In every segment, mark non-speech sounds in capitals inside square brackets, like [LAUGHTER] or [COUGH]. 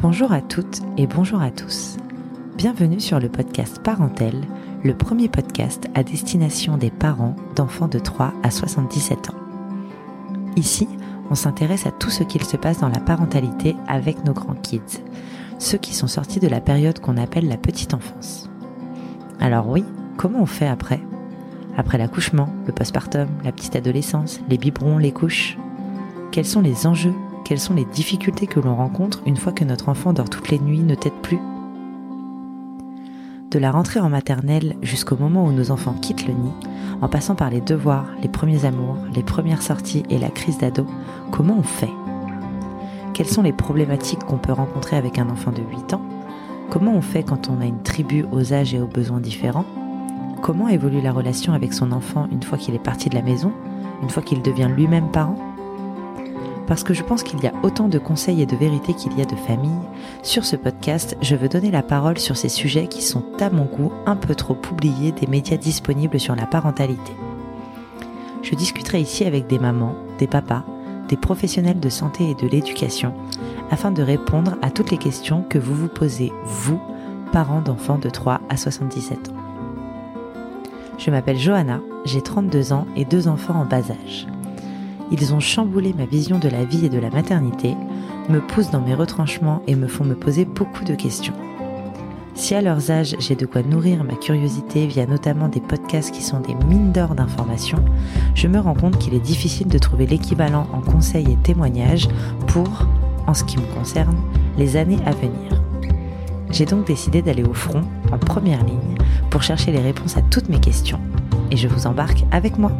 Bonjour à toutes et bonjour à tous. Bienvenue sur le podcast Parentel, le premier podcast à destination des parents d'enfants de 3 à 77 ans. Ici, on s'intéresse à tout ce qu'il se passe dans la parentalité avec nos grands kids, ceux qui sont sortis de la période qu'on appelle la petite enfance. Alors oui, comment on fait après? Après l'accouchement, le postpartum, la petite adolescence, les biberons, les couches? Quels sont les enjeux quelles sont les difficultés que l'on rencontre une fois que notre enfant dort toutes les nuits, ne tête plus? De la rentrée en maternelle jusqu'au moment où nos enfants quittent le nid, en passant par les devoirs, les premiers amours, les premières sorties et la crise d'ado, comment on fait? Quelles sont les problématiques qu'on peut rencontrer avec un enfant de 8 ans? Comment on fait quand on a une tribu aux âges et aux besoins différents? Comment évolue la relation avec son enfant une fois qu'il est parti de la maison, une fois qu'il devient lui-même parent? Parce que je pense qu'il y a autant de conseils et de vérités qu'il y a de familles, sur ce podcast, je veux donner la parole sur ces sujets qui sont à mon goût un peu trop oubliés des médias disponibles sur la parentalité. Je discuterai ici avec des mamans, des papas, des professionnels de santé et de l'éducation, afin de répondre à toutes les questions que vous vous posez, vous, parents d'enfants de 3 à 77 ans. Je m'appelle Johanna, j'ai 32 ans et deux enfants en bas âge. Ils ont chamboulé ma vision de la vie et de la maternité, me poussent dans mes retranchements et me font me poser beaucoup de questions. Si à leurs âges j'ai de quoi nourrir ma curiosité via notamment des podcasts qui sont des mines d'or d'informations, je me rends compte qu'il est difficile de trouver l'équivalent en conseils et témoignages pour, en ce qui me concerne, les années à venir. J'ai donc décidé d'aller au front, en première ligne, pour chercher les réponses à toutes mes questions. Et je vous embarque avec moi.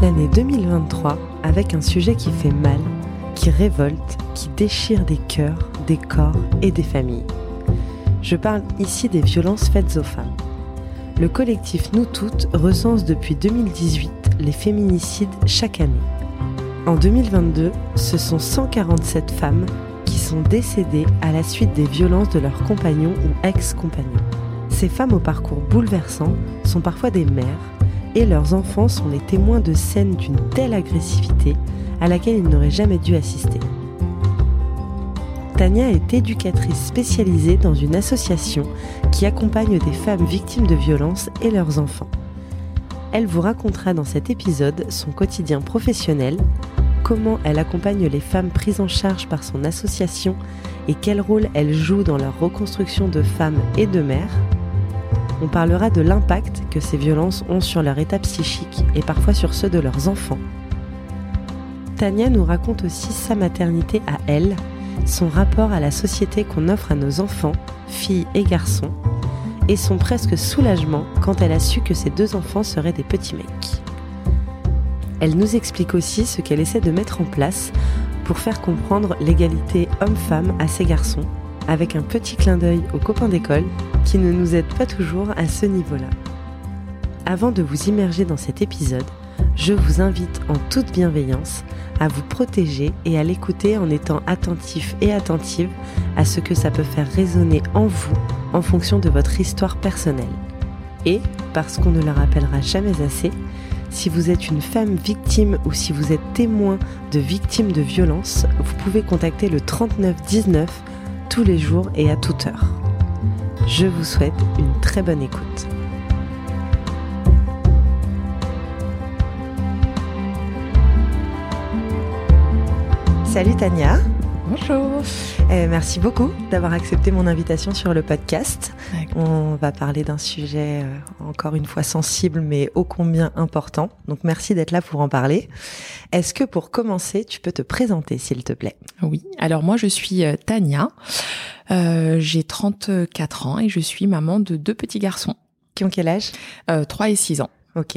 L'année 2023 avec un sujet qui fait mal, qui révolte, qui déchire des cœurs, des corps et des familles. Je parle ici des violences faites aux femmes. Le collectif Nous Toutes recense depuis 2018 les féminicides chaque année. En 2022, ce sont 147 femmes qui sont décédées à la suite des violences de leurs compagnons ou ex-compagnons. Ces femmes au parcours bouleversant sont parfois des mères, et leurs enfants sont les témoins de scènes d'une telle agressivité à laquelle ils n'auraient jamais dû assister. Tania est éducatrice spécialisée dans une association qui accompagne des femmes victimes de violences et leurs enfants. Elle vous racontera dans cet épisode son quotidien professionnel, comment elle accompagne les femmes prises en charge par son association et quel rôle elle joue dans leur reconstruction de femmes et de mères, on parlera de l'impact que ces violences ont sur leur état psychique et parfois sur ceux de leurs enfants. Tania nous raconte aussi sa maternité à elle, son rapport à la société qu'on offre à nos enfants, filles et garçons, et son presque soulagement quand elle a su que ses deux enfants seraient des petits mecs. Elle nous explique aussi ce qu'elle essaie de mettre en place pour faire comprendre l'égalité homme-femme à ses garçons avec un petit clin d'œil aux copains d'école qui ne nous aident pas toujours à ce niveau-là. Avant de vous immerger dans cet épisode, je vous invite en toute bienveillance à vous protéger et à l'écouter en étant attentif et attentive à ce que ça peut faire résonner en vous en fonction de votre histoire personnelle. Et, parce qu'on ne le rappellera jamais assez, si vous êtes une femme victime ou si vous êtes témoin de victimes de violence, vous pouvez contacter le 3919 tous les jours et à toute heure. Je vous souhaite une très bonne écoute. Salut Tania. Bonjour. Euh, merci beaucoup d'avoir accepté mon invitation sur le podcast. On va parler d'un sujet euh, encore une fois sensible mais ô combien important. Donc merci d'être là pour en parler. Est-ce que pour commencer, tu peux te présenter s'il te plaît? Oui. Alors moi je suis euh, Tania. J'ai 34 ans et je suis maman de deux petits garçons. Qui ont quel âge? 3 et 6 ans. Ok.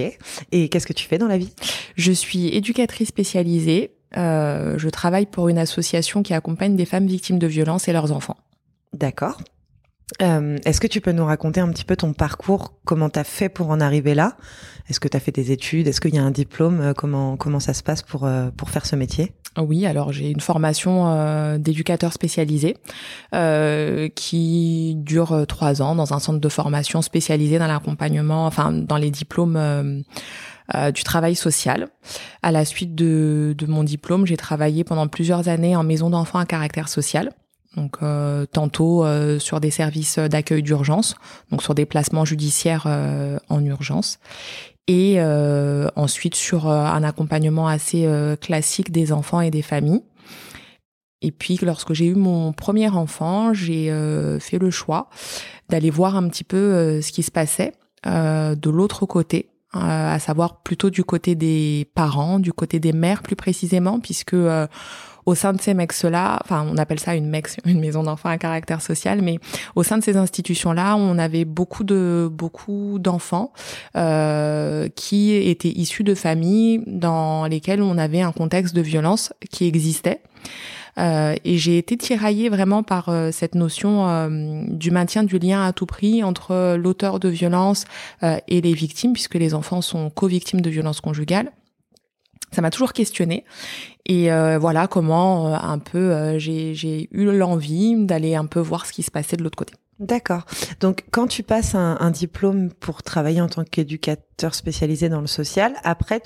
Et qu'est-ce que tu fais dans la vie? Je suis éducatrice spécialisée euh, je travaille pour une association qui accompagne des femmes victimes de violences et leurs enfants. D'accord. Euh, Est-ce que tu peux nous raconter un petit peu ton parcours? Comment tu as fait pour en arriver là? Est-ce que tu as fait des études? Est-ce qu'il y a un diplôme? Euh, Comment comment ça se passe pour euh, pour faire ce métier? Oui, alors j'ai une formation euh, d'éducateur spécialisé euh, qui dure trois ans dans un centre de formation spécialisé dans l'accompagnement, enfin dans les diplômes du travail social. À la suite de, de mon diplôme, j'ai travaillé pendant plusieurs années en maison d'enfants à caractère social. Donc tantôt sur des services d'accueil d'urgence, donc sur des placements judiciaires en urgence, et ensuite sur un accompagnement assez classique des enfants et des familles. Et puis, lorsque j'ai eu mon premier enfant, j'ai euh, fait le choix d'aller voir un petit peu euh, ce qui se passait euh, de l'autre côté, à savoir plutôt du côté des parents, du côté des mères plus précisément, puisque au sein de ces mecs-là, enfin on appelle ça une mex, [LAUGHS] une maison d'enfants à caractère social, mais au sein de ces institutions-là, on avait beaucoup de beaucoup d'enfants euh, qui étaient issus de familles dans lesquelles on avait un contexte de violence qui existait. Euh, et j'ai été tiraillée vraiment par euh, cette notion euh, du maintien du lien à tout prix entre l'auteur de violence et les victimes, puisque les enfants sont co-victimes de violences conjugales. Ça m'a toujours questionné et voilà comment un peu j'ai eu l'envie d'aller un peu voir ce qui se passait de l'autre côté. D'accord. Donc, quand tu passes un, diplôme pour travailler en tant qu'éducateur spécialisé dans le social, après,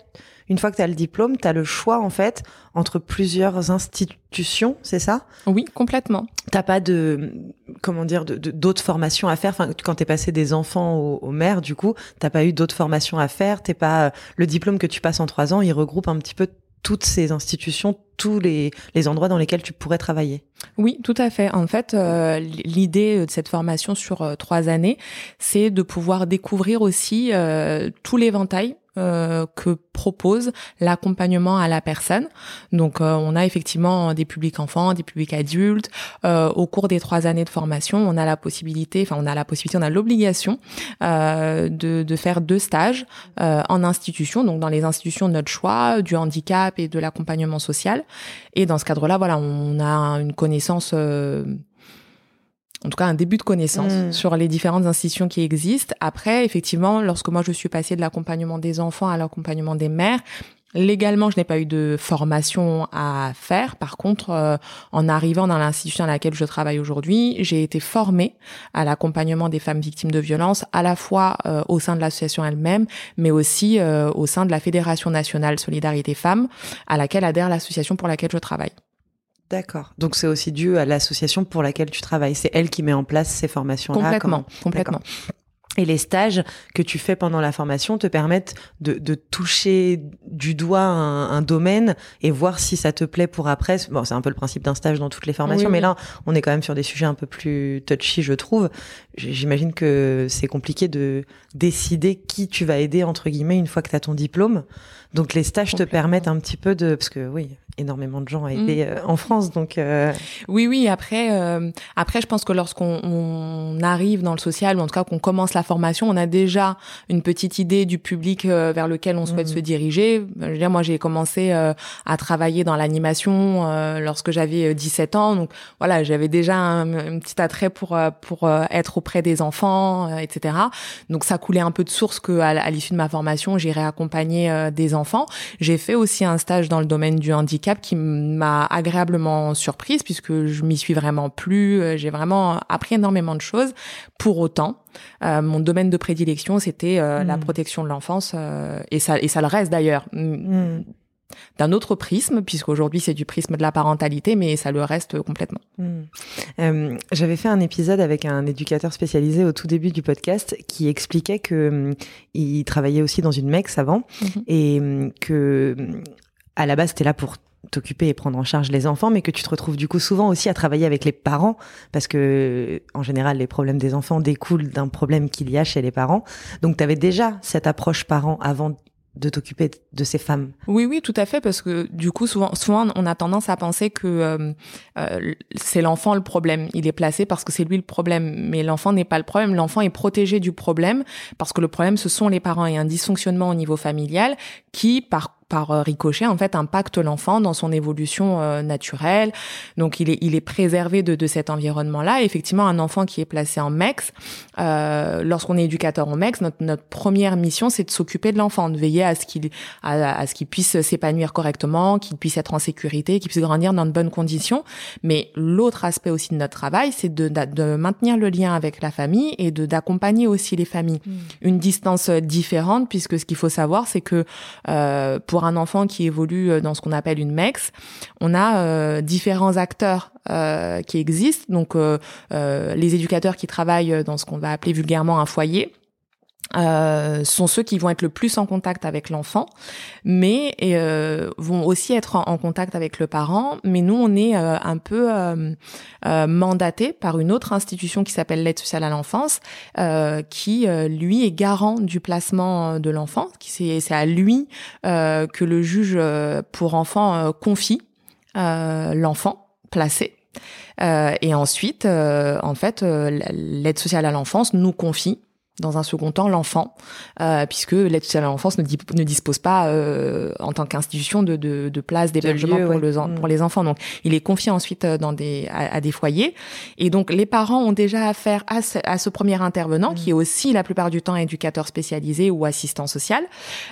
une fois que tu as le diplôme, tu as le choix, en fait, entre plusieurs institutions, c'est ça? Oui, complètement. T'as pas de, comment dire, d'autres formations à faire? Enfin, quand t'es passé des enfants aux, aux mères, du coup, t'as pas eu d'autres formations à faire. T'es pas le diplôme que tu passes en trois ans, il regroupe un petit peu toutes ces institutions, tous les, les endroits dans lesquels tu pourrais travailler. Oui, tout à fait. En fait, euh, l'idée de cette formation sur euh, trois années, c'est de pouvoir découvrir aussi euh, tout l'éventail euh, que propose l'accompagnement à la personne. Donc, euh, on a effectivement des publics enfants, des publics adultes. Euh, au cours des trois années de formation, on a la possibilité, enfin, on a la possibilité, on a l'obligation de, de, faire deux stages en institution, donc dans les institutions de notre choix, du handicap et de l'accompagnement social. Et dans ce cadre-là, voilà, on a une connaissance en tout cas un début de connaissance mm. sur les différentes institutions qui existent. Après, effectivement, lorsque moi je suis passée de l'accompagnement des enfants à l'accompagnement des mères, Légalement, je n'ai pas eu de formation à faire. Par contre, euh, en arrivant dans l'institution dans laquelle je travaille aujourd'hui, j'ai été formée à l'accompagnement des femmes victimes de violences, à la fois euh, au sein de l'association elle-même, mais aussi euh, au sein de la Fédération nationale Solidarité Femmes, à laquelle adhère l'association pour laquelle je travaille. D'accord. Donc c'est aussi dû à l'association pour laquelle tu travailles. C'est elle qui met en place ces formations-là. Complètement, complètement. Et les stages que tu fais pendant la formation te permettent de, de toucher du doigt un, un, domaine et voir si ça te plaît pour après. Bon, c'est un peu le principe d'un stage dans toutes les formations, mais là, on est quand même sur des sujets un peu plus touchy, je trouve. J'imagine que c'est compliqué de décider qui tu vas aider, entre guillemets, une fois que tu as ton diplôme. Donc les stages te permettent un petit peu de... Parce que oui, énormément de gens à aider mm. euh, en France. Donc euh... oui, oui. Après, euh, après, je pense que lorsqu'on on arrive dans le social ou en tout cas qu'on commence la formation, on a déjà une petite idée du public euh, vers lequel on souhaite mm. se diriger. Je veux dire, moi, j'ai commencé à travailler dans l'animation lorsque j'avais 17 ans. Donc voilà, j'avais déjà un, petit attrait pour pour être auprès des enfants, etc. Donc ça coulait un peu de source que à, l'issue de ma formation, j'irai accompagner des enfants. J'ai fait aussi un stage dans le domaine du handicap qui m'a agréablement surprise puisque je m'y suis vraiment plu. Euh, j'ai vraiment appris énormément de choses. Pour autant, euh, mon domaine de prédilection, c'était euh, la hmm. protection de l'enfance et ça et ça le reste d'ailleurs. Hmm. d'un autre prisme, puisqu'aujourd'hui c'est du prisme de la parentalité, mais ça le reste complètement. Hmm. J'avais fait un épisode avec un éducateur spécialisé au tout début du podcast qui expliquait que il travaillait aussi dans une MEX avant mhm. et que à la base c'était là pour t'occuper et prendre en charge les enfants, mais que tu te retrouves du coup souvent aussi à travailler avec les parents, parce que en général les problèmes des enfants découlent d'un problème qu'il y a chez les parents. Donc tu avais déjà cette approche parent avant de t'occuper de ces femmes. Oui, oui, tout à fait, parce que du coup, souvent, souvent, on a tendance à penser que euh, euh, c'est l'enfant le problème. Il est placé parce que c'est lui le problème, mais l'enfant n'est pas le problème. L'enfant est protégé du problème parce que le problème, ce sont les parents et un dysfonctionnement au niveau familial qui, par par ricochet en fait impacte l'enfant dans son évolution naturelle. Donc il est il est préservé de, de cet environnement-là. Effectivement, un enfant qui est placé en MEX, lorsqu'on est éducateur en MEX, notre, notre première mission c'est de s'occuper de l'enfant, de veiller à ce qu'il à, à, ce qu'il puisse s'épanouir correctement, qu'il puisse être en sécurité, qu'il puisse grandir dans de bonnes conditions. Mais l'autre aspect aussi de notre travail, c'est de, de, maintenir le lien avec la famille et de d'accompagner aussi les familles. Hmm. Une distance différente, puisque ce qu'il faut savoir, c'est que euh, pour un enfant qui évolue dans ce qu'on appelle une MEX, on a euh, différents acteurs euh, qui existent. Donc, euh, euh, les éducateurs qui travaillent dans ce qu'on va appeler vulgairement un foyer, euh, sont ceux qui vont être le plus en contact avec l'enfant, mais euh, vont aussi être en, contact avec le parent. Mais nous, on est euh, un peu euh, euh, mandaté par une autre institution qui s'appelle l'aide sociale à l'enfance, qui lui est garant du placement de l'enfant. C'est à lui que le juge pour enfant confie l'enfant placé. et ensuite, en fait, l'aide sociale à l'enfance nous confie dans un second temps l'enfant, euh, puisque l'aide sociale à l'enfance ne, ne, dispose pas euh, en tant qu'institution de, de, de place d'hébergement pour, le, mm. pour les enfants. Donc, il est confié ensuite euh, dans des, à, des foyers. Et donc, les parents ont déjà affaire à ce, à ce premier intervenant, qui est mm. aussi la plupart du temps éducateur spécialisé ou assistant social.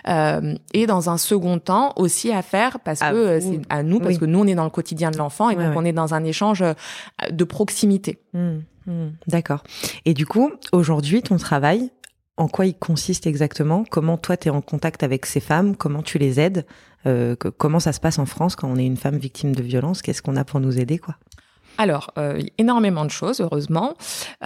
Euh, et dans un second temps, aussi affaire, parce que euh, c'est à nous, parce que nous, on est dans le quotidien de l'enfant et donc on est dans un échange euh, de proximité. Mm. Hmm, d'accord. Et du coup, aujourd'hui, ton travail, en quoi il consiste exactement? Comment toi, tu es en contact avec ces femmes? Comment tu les aides? Euh, Comment ça se passe en France quand on est une femme victime de violence? Qu'est-ce qu'on a pour nous aider quoi? Alors, euh, énormément de choses, heureusement,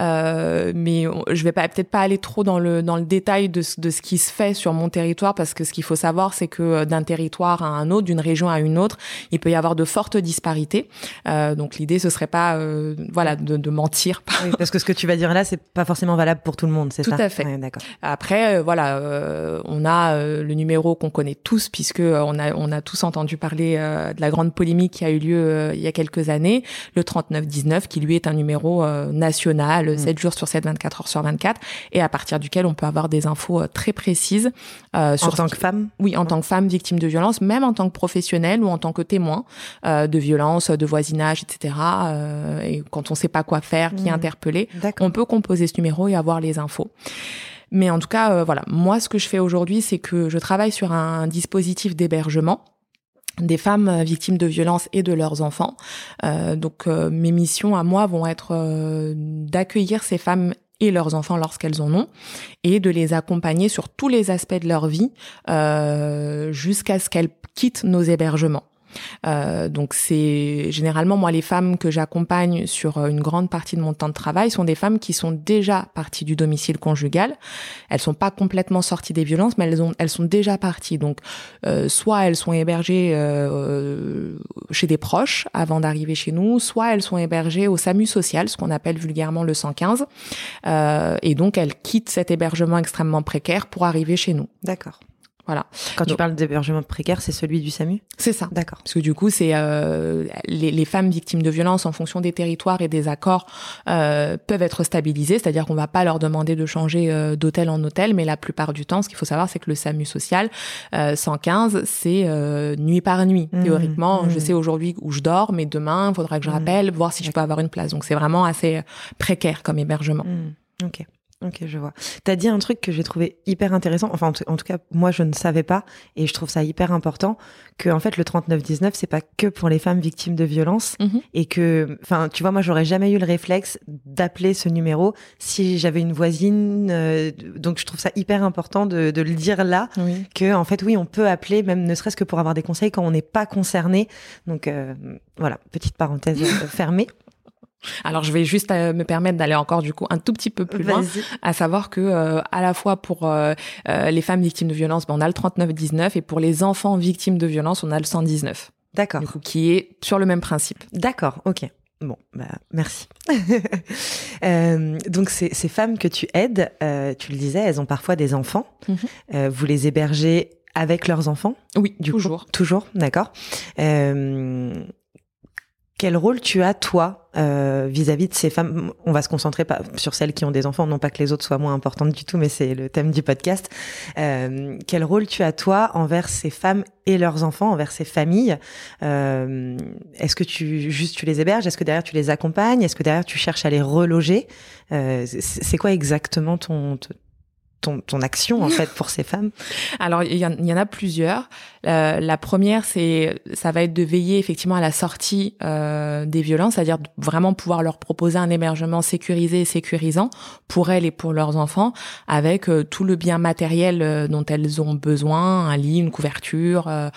euh, mais je vais peut-être pas aller trop dans le dans le détail de, de ce qui se fait sur mon territoire parce que ce qu'il faut savoir, c'est que euh, d'un territoire à un autre, d'une région à une autre, il peut y avoir de fortes disparités. Euh, donc l'idée, ce serait pas, euh, voilà, de, de mentir. Oui, parce que ce que tu vas dire là, c'est pas forcément valable pour tout le monde, c'est ça Tout à fait. d'accord. Après, euh, voilà, on a le numéro qu'on connaît tous puisque on a on a tous entendu parler de la grande polémique qui a eu lieu il y a quelques années, le 30 19 qui lui est un numéro euh, national, 7 mm. jours sur 7, 24 heures sur 24, et à partir duquel on peut avoir des infos euh, très précises. Euh, sur en tant que femme? Oui, en tant que femme victime de violence, même en tant que professionnelle ou en tant que témoin de violence, de voisinage, etc. et quand on sait pas quoi faire, qui mm. interpeller, on peut composer ce numéro et avoir les infos. Mais en tout cas, voilà, moi, ce que je fais aujourd'hui, c'est que je travaille sur un dispositif d'hébergement des femmes euh, victimes de violences et de leurs enfants. Euh, donc euh, mes missions à moi vont être d'accueillir ces femmes et leurs enfants lorsqu'elles en ont, et de les accompagner sur tous les aspects de leur vie jusqu'à ce qu'elles quittent nos hébergements. Euh, donc c'est généralement moi les femmes que j'accompagne sur euh, une grande partie de mon temps de travail sont des femmes qui sont déjà parties du domicile conjugal. Elles sont pas complètement sorties des violences, mais elles ont elles sont déjà parties. Donc euh, soit elles sont hébergées euh, chez des proches avant d'arriver chez nous, soit elles sont hébergées au SAMU social, ce qu'on appelle vulgairement le 115, euh, et donc elles quittent cet hébergement extrêmement précaire pour arriver chez nous. D'accord. Voilà. Quand tu parles d'hébergement précaire, c'est celui du SAMU? C'est ça. D'accord. Parce que du coup, c'est euh, les, les, femmes victimes de violences en fonction des territoires et des accords euh, peuvent être stabilisées, c'est-à-dire qu'on va pas leur demander de changer euh, d'hôtel en hôtel, mais la plupart du temps, ce qu'il faut savoir, c'est que le SAMU social 115, euh, c'est euh, nuit par nuit. Mmh. Théoriquement, je mmh. sais aujourd'hui où je dors, mais demain, il faudra que je mmh. rappelle, voir si je peux avoir une place. Donc c'est vraiment assez précaire comme hébergement. Ok. Ok, je vois. T'as dit un truc que j'ai trouvé hyper intéressant. Enfin, en tout cas, moi, je ne savais pas, et je trouve ça hyper important que, en fait, le 3919, c'est pas que pour les femmes victimes de violences, mhm. et que, enfin, tu vois, moi, j'aurais jamais eu le réflexe d'appeler ce numéro si j'avais une voisine. Euh, donc, je trouve ça hyper important de, de le dire là, que, en fait, oui, on peut appeler, même ne serait-ce que pour avoir des conseils quand on n'est pas concerné. Donc, euh, voilà, petite parenthèse fermée. Alors je vais juste euh, me permettre d'aller encore du coup un tout petit peu plus loin, à savoir que euh, à la fois pour euh, les femmes victimes de violence, ben, on a le 3919 et pour les enfants victimes de violence, on a le 119. D'accord. Qui est sur le même principe. D'accord, ok. Bon, bah, merci. [LAUGHS] donc ces, ces, femmes que tu aides, tu le disais, elles ont parfois des enfants. Mhm. vous les hébergez avec leurs enfants? Oui, du toujours. toujours, d'accord quel rôle tu as toi euh, vis-à-vis de ces femmes? On va se concentrer pas sur celles qui ont des enfants, non pas que les autres soient moins importantes du tout, mais c'est le thème du podcast. Euh, quel rôle tu as toi envers ces femmes et leurs enfants, envers ces familles? Euh, Est-ce que tu juste tu les héberges? Est-ce que derrière tu les accompagnes? Est-ce que derrière tu cherches à les reloger? Euh, C'est quoi exactement ton, ton, ton action en fait pour ces femmes? Alors il y, en, a plusieurs. Euh, la première, c'est ça va être de veiller effectivement à la sortie euh, des violences, c'est-à-dire vraiment pouvoir leur proposer un hébergement sécurisé et sécurisant pour elles et pour leurs enfants, avec euh, tout le bien matériel euh, dont elles ont besoin, un lit, une couverture, euh,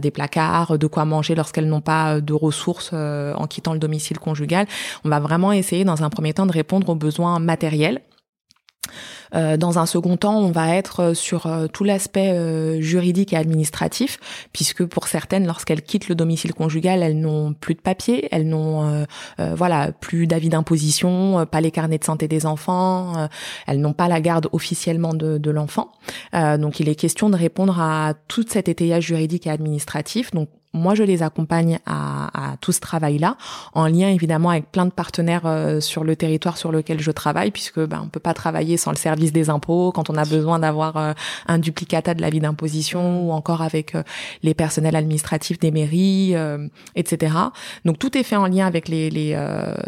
des placards, de quoi manger lorsqu'elles n'ont pas de ressources en quittant le domicile conjugal. On va vraiment essayer dans un premier temps de répondre aux besoins matériels euh, dans un second temps, on va être euh, sur euh, tout l'aspect juridique et administratif, puisque pour certaines, lorsqu'elles quittent le domicile conjugal, elles n'ont plus de papier, elles n'ont voilà plus d'avis d'imposition, pas les carnets de santé des enfants, elles n'ont pas la garde officiellement de, de l'enfant. donc il est question de répondre à tout cet étayage juridique et administratif. Donc moi, je les accompagne à, à tout ce travail-là, en lien évidemment avec plein de partenaires euh, sur le territoire sur lequel je travaille, puisque ben, on peut pas travailler sans le service des impôts quand on a besoin d'avoir euh, un duplicata de l'avis d'imposition ou encore avec euh, les personnels administratifs des mairies, etc. Donc tout est fait en lien avec les, les,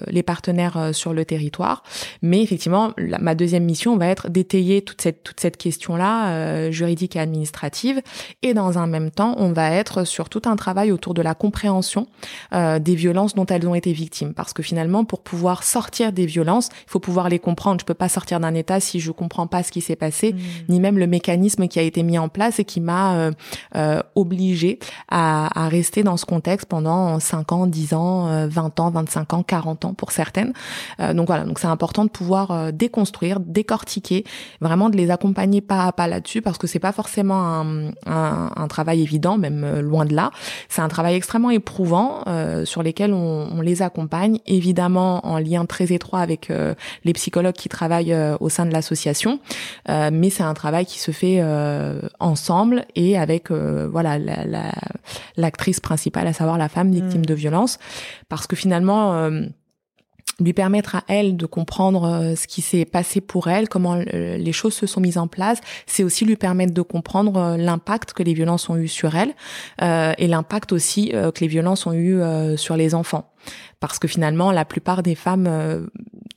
les partenaires sur le territoire. Mais effectivement, ma deuxième mission va être d'étayer toute cette, toute cette question-là, juridique et administrative. Et dans un même temps, on va être sur tout un travail autour de la compréhension euh, des violences dont elles ont été victimes. Parce que finalement, pour pouvoir sortir des violences, il faut pouvoir les comprendre. Je peux pas sortir d'un état si je comprends pas ce qui s'est passé, mmh. ni même le mécanisme qui a été mis en place et qui m'a euh, euh, obligé à, à, rester dans ce contexte pendant 5 ans, 10 ans, 20 ans, 25 ans, 40 ans pour certaines. donc voilà, donc c'est important de pouvoir déconstruire, décortiquer, vraiment de les accompagner pas à pas là-dessus parce que c'est pas forcément un, un, un travail évident, même loin de là. C'est un travail extrêmement éprouvant euh, sur lesquels on, on, les accompagne, évidemment en lien très étroit avec euh, les psychologues qui travaillent euh, au sein de l'association, euh, mais c'est un travail qui se fait ensemble et avec voilà l'actrice la, principale, à savoir la femme victime mmh. de violence, parce que finalement lui permettre à elle de comprendre euh, ce qui s'est passé pour elle, comment euh, les choses se sont mises en place, c'est aussi lui permettre de comprendre euh, l'impact que les violences ont eu sur elle et l'impact aussi que les violences ont eu sur les enfants. Parce que finalement la plupart des femmes euh,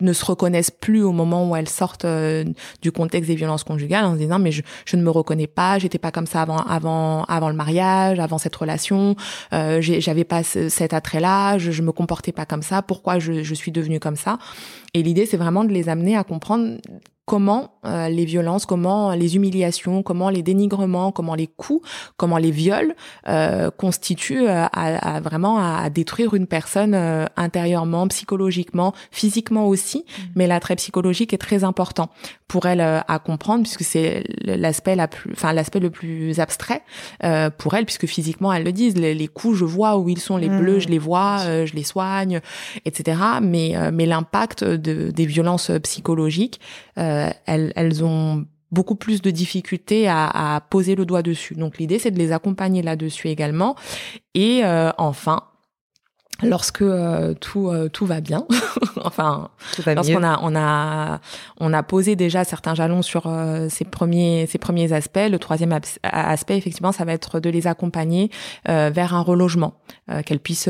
ne se reconnaissent plus au moment où elles sortent euh, du contexte des violences conjugales en se disant mais je, ne me reconnais pas, j'étais pas comme ça avant avant avant le mariage, avant cette relation, euh, j'avais pas cet attrait-là, je, je me comportais pas comme ça, pourquoi je suis devenue comme ça? Et l'idée c'est vraiment de les amener à comprendre comment euh, les violences, comment les humiliations, comment les dénigrements, comment les coups, comment les viols euh, constituent euh, à, vraiment à, détruire une personne intérieurement, psychologiquement, physiquement aussi. Mmh. Mais l'attrait psychologique est très important pour elle à comprendre puisque c'est l'aspect la plus, enfin l'aspect le plus abstrait pour elle puisque physiquement elles le disent. Les, coups, je vois où ils sont, les bleus, mmh. je les vois, je les soigne, etc. Mais mais l'impact de, des violences psychologiques euh, elles, elles ont beaucoup plus de difficultés à, à, poser le doigt dessus. Donc l'idée, c'est de les accompagner là-dessus également. Et euh, enfin, lorsque euh, tout euh, tout va bien. [LAUGHS] Enfin lorsqu'on a on a on a posé déjà certains jalons sur euh, ces premiers ces premiers aspects. Le troisième aspect effectivement ça va être de les accompagner vers un relogement qu'elles puissent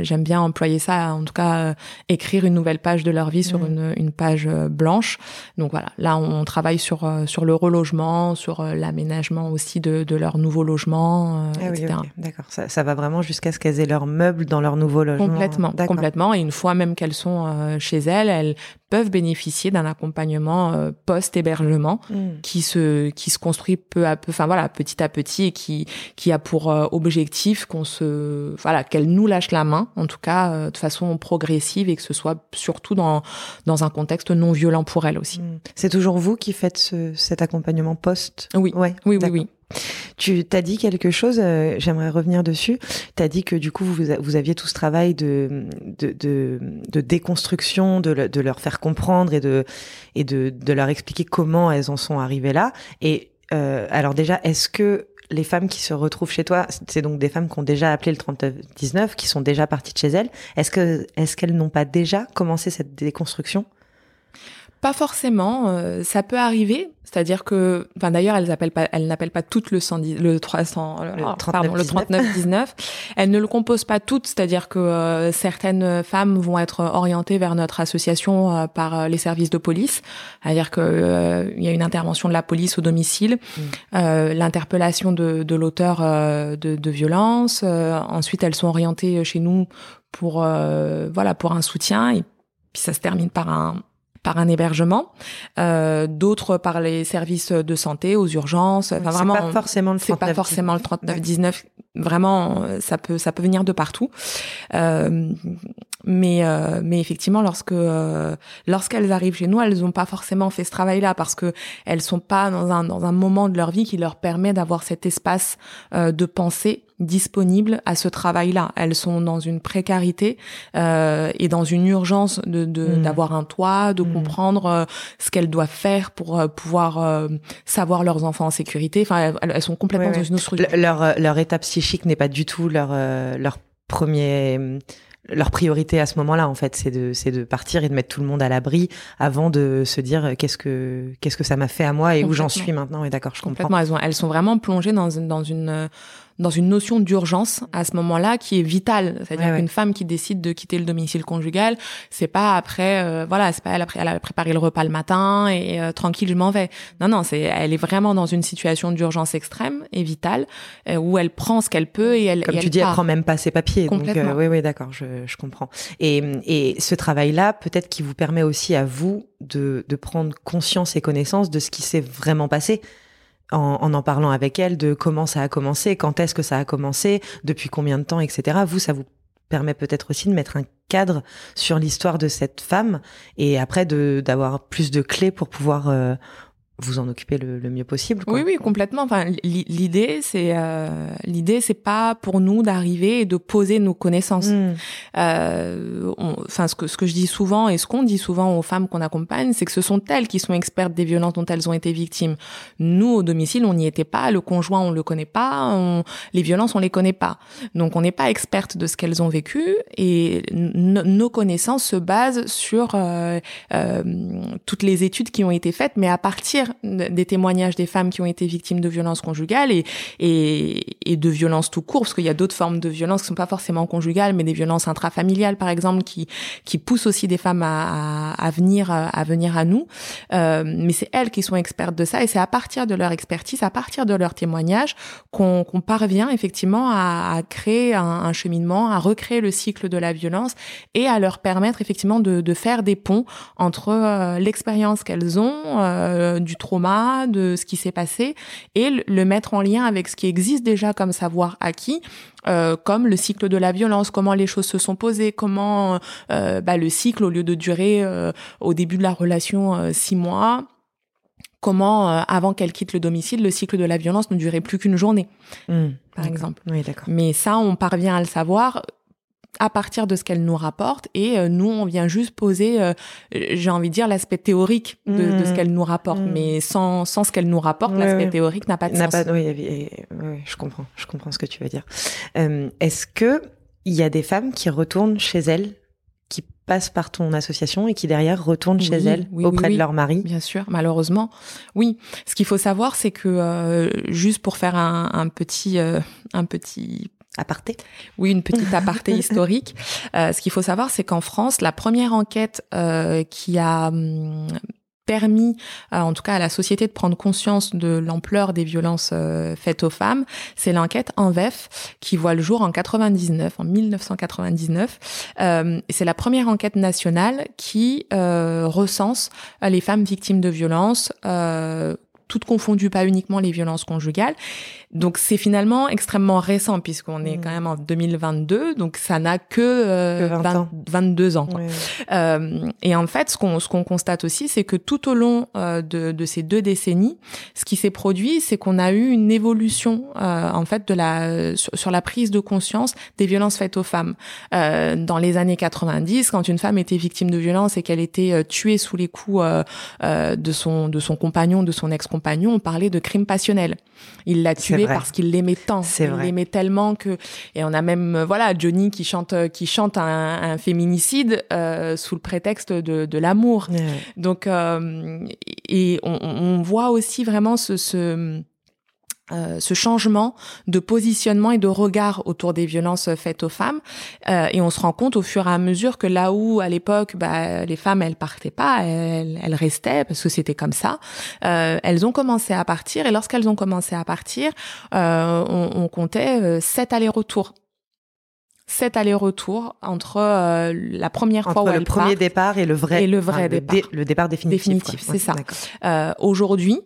j'aime bien employer ça en tout cas écrire une nouvelle page de leur vie sur mmh. une, une page blanche. Donc voilà là on travaille sur sur le relogement sur l'aménagement aussi de, de leur nouveau logement ah etc. d'accord. Ça, ça va vraiment jusqu'à ce qu'elles aient leur meuble dans leur nouveau logement. Complètement, complètement. Et une fois même qu'elles sont euh, chez elles, elles peuvent bénéficier d'un accompagnement euh, post-hébergement mm. qui se qui se construit peu à peu, enfin voilà, petit à petit et qui qui a pour euh, objectif qu'on se voilà qu'elles nous lâchent la main, en tout cas de façon progressive et que ce soit surtout dans dans un contexte non violent pour elles aussi. Mm. C'est toujours vous qui faites ce, cet accompagnement post? Oui, ouais, oui, oui, oui. Tu t'as dit quelque chose, euh, j'aimerais revenir dessus. Tu as dit que du coup, vous, vous aviez tout ce travail de, de, de, de déconstruction, de, de, leur faire comprendre et, de, et de, de leur expliquer comment elles en sont arrivées là. Et euh, alors déjà, est-ce que les femmes qui se retrouvent chez toi, c'est donc des femmes qui ont déjà appelé le 3919, qui sont déjà parties de chez elles. Est-ce que est-ce qu'elles n'ont pas déjà commencé cette déconstruction? Pas forcément, euh, ça peut arriver. C'est-à-dire que, enfin d'ailleurs, elles appellent pas, elles n'appellent pas toutes le 110, le 300, le, oh, 39, pardon, le 39 19. [LAUGHS] elles ne le composent pas toutes. C'est-à-dire que euh, certaines femmes vont être orientées vers notre association euh, par les services de police. C'est-à-dire que il y a une intervention de la police au domicile, mm. l'interpellation de, de l'auteur de, de violence. ensuite, elles sont orientées chez nous pour voilà pour un soutien et puis ça se termine par un par un hébergement, euh, d'autres par les services de santé aux urgences. Enfin, vraiment, pas forcément le C'est pas forcément le 39 19. Vraiment, ça peut ça peut venir de partout. Euh, mais euh, mais effectivement, lorsque euh, lorsqu'elles arrivent chez nous, elles n'ont pas forcément fait ce travail-là parce que elles sont pas dans un dans un moment de leur vie qui leur permet d'avoir cet espace euh, de pensée disponible à ce travail-là. Elles sont dans une précarité euh, et dans une urgence de mmh. d'avoir un toit, de mmh. comprendre ce qu'elles doivent faire pour pouvoir savoir leurs enfants en sécurité. Enfin, elles, sont complètement dans une autre structure. Leur leur état psychique n'est pas du tout leur leur premier leur priorité à ce moment-là en fait c'est de c'est de partir et de mettre tout le monde à l'abri avant de se dire euh, qu'est-ce que qu'est-ce que ça m'a fait à moi et où j'en suis maintenant et d'accord je comprends elles, elles sont vraiment plongées dans dans une euh, dans une notion d'urgence à ce moment-là qui est vitale. C'est-à-dire qu'une femme qui décide de quitter le domicile conjugal, c'est pas après, euh, voilà, c'est pas elle a, elle a, préparé le repas le matin et euh, tranquille je m'en vais. Non, non, c'est elle est vraiment dans une situation d'urgence extrême et vitale euh, où elle prend ce qu'elle peut et elle. Comme tu elle dis, elle prend même pas ses papiers. Donc oui, oui, d'accord, je, je comprends. Et, et ce travail-là, peut-être qui vous permet aussi à vous de, de prendre conscience et connaissance de ce qui s'est vraiment passé en, en, parlant avec elle de comment ça a commencé, quand est-ce que ça a commencé, depuis combien de temps, etc. Vous, ça vous permet peut-être aussi de mettre un cadre sur l'histoire de cette femme et après de d'avoir plus de clés pour pouvoir euh, vous en occupez le, le mieux possible. Quoi. Oui, oui, complètement. Enfin, l'idée, c'est euh, l'idée, c'est pas pour nous d'arriver et de poser nos connaissances. Hmm. Euh, enfin, ce que ce que je dis souvent et ce qu'on dit souvent aux femmes qu'on accompagne, c'est que ce sont elles qui sont expertes des violences dont elles ont été victimes. Nous, au domicile, on n'y était pas. Le conjoint, on le connaît pas. On, les violences, on les connaît pas. Donc, on n'est pas experte de ce qu'elles ont vécu et nos connaissances se basent sur euh, euh, toutes les études qui ont été faites, mais à partir des témoignages des femmes qui ont été victimes de violences conjugales et, et, de violences tout court, parce qu'il y a d'autres formes de violences qui sont pas forcément conjugales, mais des violences intrafamiliales, par exemple, qui, qui poussent aussi des femmes à, à, venir, à venir à nous. Euh, mais c'est elles qui sont expertes de ça et c'est à partir de leur expertise, à partir de leurs témoignages, qu'on parvient effectivement à, créer un, cheminement, à recréer le cycle de la violence et à leur permettre effectivement de, de faire des ponts entre euh, l'expérience qu'elles ont, euh, du trauma, de ce qui s'est passé, et le mettre en lien avec ce qui existe déjà comme savoir acquis, euh, comme le cycle de la violence, comment les choses se sont posées, comment euh, bah, le cycle, au lieu de durer euh, au début de la relation six mois, comment, avant qu'elle quitte le domicile, le cycle de la violence ne durait plus qu'une journée, mmh. par exemple. Oui, d'accord. Mais ça, on parvient à le savoir à partir de ce qu'elle nous rapporte et euh, nous on vient juste poser euh, j'ai envie de dire l'aspect théorique de, de, ce mmh. qu'elle nous rapporte. Mmh. mais sans, sans ce qu'elle nous rapporte l'aspect théorique n'a pas de sens. pas, oui, oui, oui, je comprends je comprends ce que tu veux dire. Euh, est-ce que il y a des femmes qui retournent chez elles qui passent par ton association et qui derrière retournent chez elles auprès de leur mari? Bien sûr malheureusement oui. Ce qu'il faut savoir c'est que juste pour faire un, un petit un petit aparté Oui, une petite aparté [LAUGHS] historique. Euh, ce qu'il faut savoir, c'est qu'en France, la première enquête euh, qui a hum, permis, euh, en tout cas à la société, de prendre conscience de l'ampleur des violences euh, faites aux femmes, c'est l'enquête ENVEF qui voit le jour en 99, en 1999. Euh, c'est la première enquête nationale qui recense les femmes victimes de violences toutes confondues, pas uniquement les violences conjugales. Donc c'est finalement extrêmement récent puisqu'on est mm. quand même en 2022, donc ça n'a que, euh, 22 ans. Euh, et en fait, ce qu'on ce qu'on constate aussi, c'est que tout au long euh, de, de ces deux décennies, ce qui s'est produit, c'est qu'on a eu une évolution euh, en fait de la sur, la prise de conscience des violences faites aux femmes. Euh, dans les années 90, quand une femme était victime de violence et qu'elle était tuée sous les coups de son de son compagnon, de son ex ex-compagnon, on parlait de crime passionnel. Il l'a parce qu'il l'aimait tant. Il l'aimait tellement que et on a même euh, voilà Johnny qui chante qui chante un, féminicide euh, sous le prétexte de, de l'amour. Donc et on, on, voit aussi vraiment ce, ce euh, ce changement de positionnement et de regard autour des violences faites aux femmes. Euh, et on se rend compte au fur et à mesure que là où à l'époque bah, les femmes elles partaient pas elles, elles restaient parce que c'était comme ça euh, elles ont commencé à partir. Et lorsqu'elles ont commencé à partir euh, on, on, comptait sept allers-retours. Sept allers-retours entre la première fois où le premier départ et le vrai et le vrai départ. le départ définitif, définitif c'est ça. aujourd'hui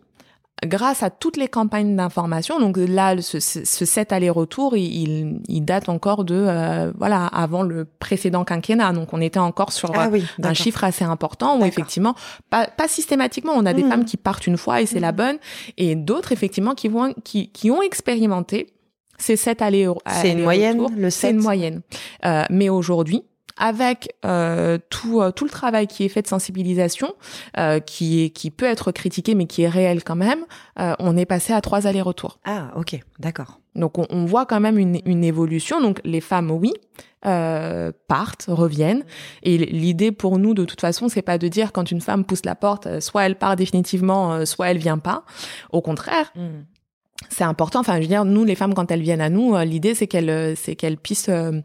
grâce à toutes les campagnes d'information, donc là, ce, ce, cet aller-retour, il, il, date encore de euh, voilà avant le précédent quinquennat. Donc on était encore sur ah un chiffre assez important où effectivement, pas, pas systématiquement, on a des mmh. femmes qui partent une fois et c'est la mmh. bonne, et d'autres effectivement qui vont qui, qui ont expérimenté ces sept allers-retours. C'est une moyenne, le C'est une moyenne. Euh, mais aujourd'hui, avec euh, tout euh, tout le travail qui est fait de sensibilisation, euh, qui est qui peut être critiqué mais qui est réel quand même, euh, on est passé à trois allers-retours. Ah ok, d'accord. Donc on, on, voit quand même une, une évolution. Donc les femmes oui euh, partent, reviennent. Et l'idée pour nous de toute façon, c'est pas de dire quand une femme pousse la porte, soit elle part définitivement, soit elle vient pas. Au contraire. Mm. c'est important. Enfin, je veux dire, nous, les femmes, quand elles viennent à nous, l'idée, c'est qu'elles, c'est qu'elles puissent euh,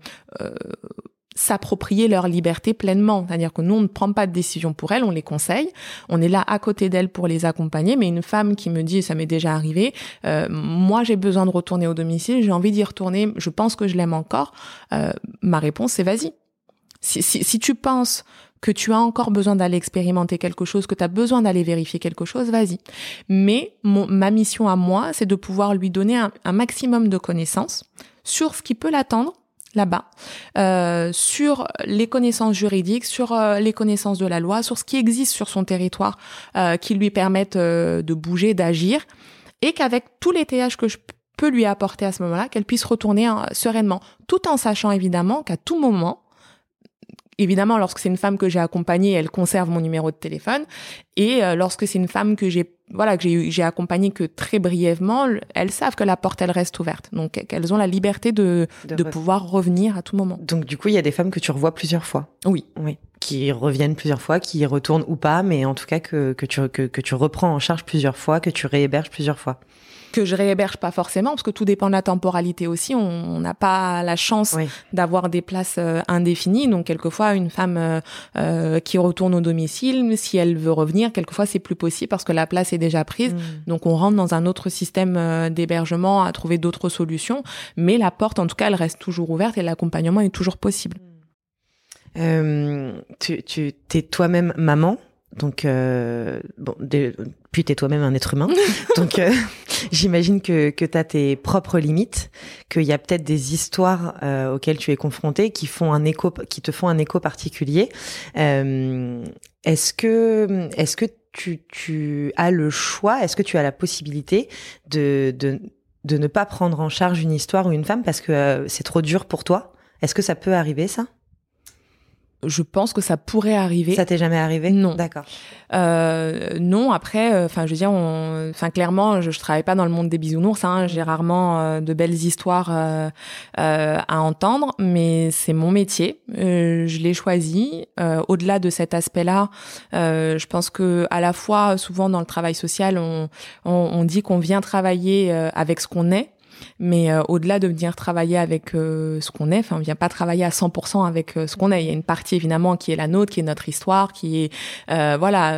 s'approprier leur liberté pleinement. C'est-à-dire que nous, on ne prend pas de décision pour elles, on les conseille, on est là à côté d'elles pour les accompagner. Mais une femme qui me dit, ça m'est déjà arrivé, euh, moi j'ai besoin de retourner au domicile, j'ai envie d'y retourner, je pense que je l'aime encore, euh, ma réponse c'est vas-y. Si, si, si tu penses que tu as encore besoin d'aller expérimenter quelque chose, que tu as besoin d'aller vérifier quelque chose, vas-y. Mais mon, ma mission à moi, c'est de pouvoir lui donner un, un maximum de connaissances sur ce qui peut l'attendre là-bas, euh, sur les connaissances juridiques, sur euh, les connaissances de la loi, sur ce qui existe sur son territoire euh, qui lui permettent euh, de bouger, d'agir, et qu'avec tous les TH que je peux lui apporter à ce moment-là, qu'elle puisse retourner hein, sereinement, tout en sachant évidemment qu'à tout moment, évidemment, lorsque c'est une femme que j'ai accompagnée, elle conserve mon numéro de téléphone. Et euh, lorsque c'est une femme que j'ai voilà que j'ai j'ai accompagnée que très brièvement, elles savent que la porte elle reste ouverte. Donc qu'elles ont la liberté de de, pouvoir revenir à tout moment. Donc du coup, il y a des femmes que tu revois plusieurs fois. Oui. Oui. Qui reviennent plusieurs fois, qui y retournent ou pas, mais en tout cas que que tu que, que tu reprends en charge plusieurs fois, que tu réhéberges plusieurs fois que je réhéberge pas forcément parce que tout dépend de la temporalité aussi. On n'a pas la chance d'avoir des places euh, indéfinies. Donc quelquefois une femme euh, euh, qui retourne au domicile, si elle veut revenir, quelquefois c'est plus possible parce que la place est déjà prise. Mm. Donc on rentre dans un autre système d'hébergement à trouver d'autres solutions. Mais la porte, en tout cas, elle reste toujours ouverte et l'accompagnement est toujours possible. tu, tu es toi-même maman? Donc, euh, bon, puis t'es toi-même un être humain. [LAUGHS] Donc, euh, [LAUGHS] j'imagine que, que tu as tes propres limites, qu'il y a peut-être des histoires euh, auxquelles tu es confronté qui, font un écho, qui te font un écho particulier. Euh, est-ce que, est-ce que tu, tu as le choix, est-ce que tu as la possibilité de, de, de ne pas prendre en charge une histoire ou une femme parce que euh, c'est trop dur pour toi? Est-ce que ça peut arriver, ça? Je pense que ça pourrait arriver. Ça t'est jamais arrivé? Non. D'accord. Euh, non. Après, euh, enfin, je veux dire, enfin, clairement, je, je travaille pas dans le monde des bisounours. Hein, J'ai rarement euh, de belles histoires euh, à entendre, mais c'est mon métier. je l'ai choisi. Au-delà de cet aspect-là, je pense que à la fois, souvent dans le travail social, on, on, on dit qu'on vient travailler avec ce qu'on est. Mais euh, au-delà de venir travailler avec euh, ce qu'on est, enfin, on vient pas travailler à 100% avec euh, ce qu'on est. Il y a une partie évidemment qui est la nôtre, qui est notre histoire, qui est voilà,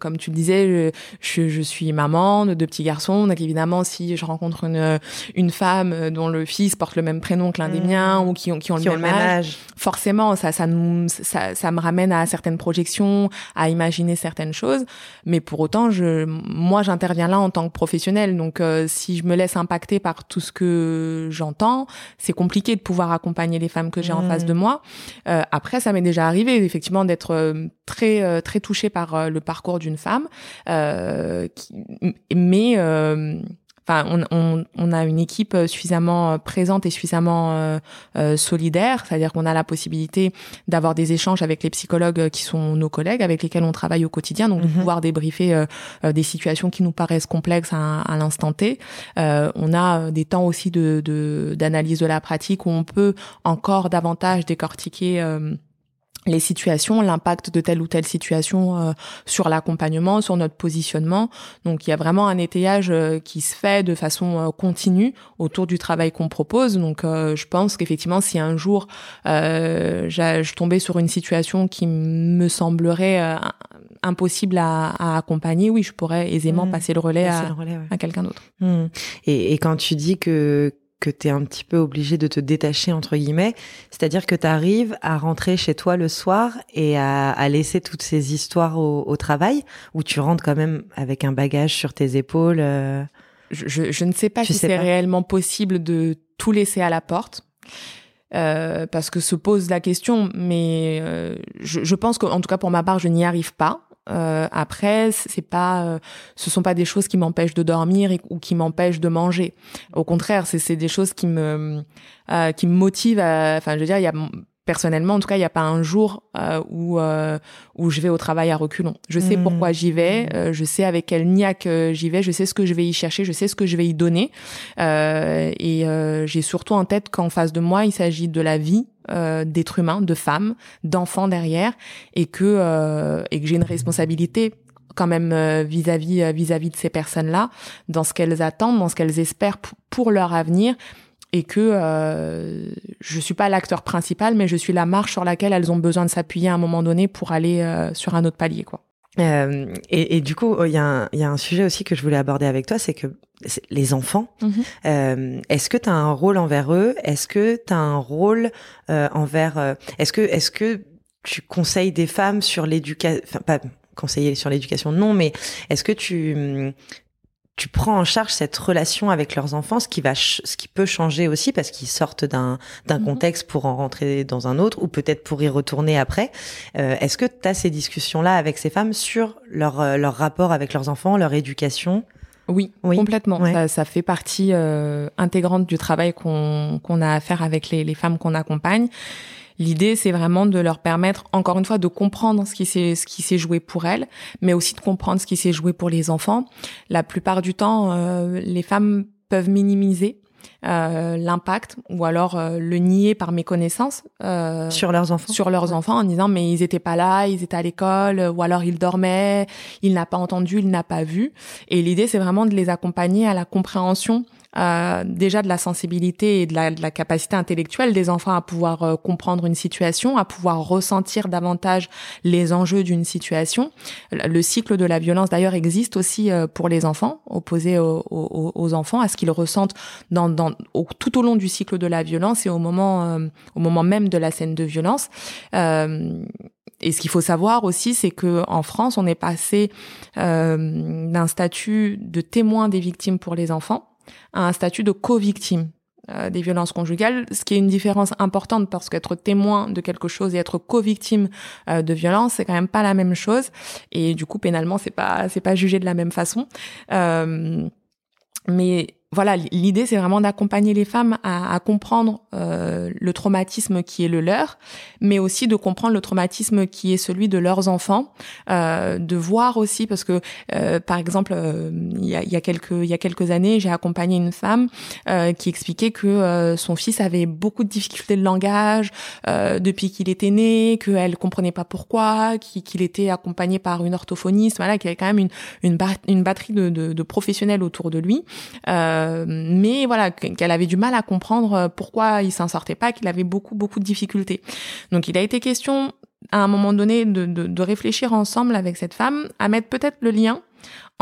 comme tu le disais, je, je, suis maman de deux petits garçons, donc évidemment si je rencontre une une femme dont le fils porte le même prénom que l'un des mmh. miens ou qui ont qui ont, le, même âge, forcément ça ça nous ça, ça me ramène à certaines projections, à imaginer certaines choses. Mais pour autant, je moi j'interviens là en tant que professionnel, donc si je me laisse impacter par tout ce que j'entends, c'est compliqué de pouvoir accompagner les femmes que j'ai en face de mmh. moi. Euh, après, ça m'est déjà arrivé effectivement d'être euh, très euh, très touchée par le parcours d'une femme, qui, mais Enfin, on, on, on, a une équipe suffisamment présente et suffisamment euh, solidaire, c'est-à-dire qu'on a la possibilité d'avoir des échanges avec les psychologues qui sont nos collègues, avec lesquels on travaille au quotidien, donc de mhm. pouvoir débriefer des situations qui nous paraissent complexes à, à l'instant T. on a des temps aussi de d'analyse de, de, la pratique où on peut encore davantage décortiquer les situations, l'impact de telle ou telle situation euh, sur l'accompagnement, sur notre positionnement. Donc il y a vraiment un étayage euh, qui se fait de façon euh, continue autour du travail qu'on propose. Donc je pense qu'effectivement si un jour je tombais sur une situation qui me semblerait impossible à, accompagner, oui, je pourrais aisément mmh. passer le relais à, à quelqu'un d'autre. Mmh. Et, et quand tu dis que que tu es un petit peu obligé de te détacher entre guillemets, c'est-à-dire que tu arrives à rentrer chez toi le soir et à, laisser toutes ces histoires au, travail ou tu rentres quand même avec un bagage sur tes épaules euh? je, ne sais pas si c'est réellement possible de tout laisser à la porte. Euh, parce que se pose la question, mais euh, je, je pense qu'en tout cas pour ma part, je n'y arrive pas. Euh, après, c'est pas, euh, ce sont pas des choses qui m'empêchent de dormir ou qui m'empêchent de manger. Au contraire, c'est des choses qui me, euh, qui me motivent. Enfin, je veux dire, il y a personnellement, en tout cas, il n'y a pas un jour euh, où euh, où je vais au travail à reculons. Je sais mmh. pourquoi j'y vais, mmh. euh, je sais avec quel niaque j'y vais, je sais ce que je vais y chercher, je sais ce que je vais y donner, et j'ai surtout en tête qu'en face de moi, il s'agit de la vie d'êtres humains, de femmes, d'enfants derrière, et que et que j'ai une responsabilité quand même vis-à-vis vis-à-vis de ces personnes-là, dans ce qu'elles attendent, dans ce qu'elles espèrent pour leur avenir et que euh, je suis pas l'acteur principal, mais je suis la marche sur laquelle elles ont besoin de s'appuyer à un moment donné pour aller euh, sur un autre palier, quoi. Euh, et, et, du coup, il y, a un, y a un sujet aussi que je voulais aborder avec toi, c'est que les enfants, mhm. euh, est-ce que tu as un rôle envers eux? Est-ce que tu as un rôle euh, envers Est-ce que est-ce que tu conseilles des femmes sur l'éducation Enfin, pas conseiller sur l'éducation, non, mais est-ce que tu tu prends en charge cette relation avec leurs enfants, ce qui va, ce qui peut changer aussi parce qu'ils sortent d'un d'un mhm. contexte pour en rentrer dans un autre ou peut-être pour y retourner après. Euh, Est-ce que tu as ces discussions-là avec ces femmes sur leur euh, leur rapport avec leurs enfants, leur éducation? Oui, oui, complètement. Ça, ça, fait partie euh, intégrante du travail qu'on qu'on a à faire avec les, les femmes qu'on accompagne. L'idée, c'est vraiment de leur permettre, encore une fois, de comprendre ce qui s'est ce qui s'est joué pour elles, mais aussi de comprendre ce qui s'est joué pour les enfants. La plupart du temps, euh, les femmes peuvent minimiser euh, l'impact ou alors euh, le nier par méconnaissance euh, sur leurs enfants. sur leurs enfants en disant mais ils étaient pas là ils étaient à l'école ou alors ils dormaient il n'a pas entendu il n'a pas vu. Et l'idée c'est vraiment de les accompagner à la compréhension euh, déjà de la sensibilité et de la, de la, capacité intellectuelle des enfants à pouvoir euh, comprendre une situation, à pouvoir ressentir davantage les enjeux d'une situation. Le cycle de la violence d'ailleurs existe aussi euh, pour les enfants, opposé aux, aux, enfants, à ce qu'ils ressentent dans, dans, tout au long du cycle de la violence et au moment, au moment même de la scène de violence. Et ce qu'il faut savoir aussi, c'est que en France, on est passé euh, d'un statut de témoin des victimes pour les enfants à un statut de co-victime euh, des violences conjugales, ce qui est une différence importante parce qu'être témoin de quelque chose et être co-victime euh, de violence, c'est quand même pas la même chose. Et du coup, pénalement, c'est pas c'est pas jugé de la même façon. Euh, mais voilà, l'idée c'est vraiment d'accompagner les femmes à, à comprendre euh, le traumatisme qui est le leur, mais aussi de comprendre le traumatisme qui est celui de leurs enfants, euh, de voir aussi parce que euh, par exemple euh, il y a, y, a, quelques il y a quelques années j'ai accompagné une femme euh, qui expliquait que euh, son fils avait beaucoup de difficultés de langage depuis qu'il était né, qu'elle comprenait pas pourquoi, qu'il était accompagné par une orthophoniste, voilà, qu'il avait quand même une une, une batterie de, de, de professionnels autour de lui. Euh, euh, mais voilà, qu'elle avait du mal à comprendre euh, pourquoi il s'en sortait pas, qu'il avait beaucoup beaucoup de difficultés. Donc il a été question à un moment donné de, de, de réfléchir ensemble avec cette femme à mettre peut-être le lien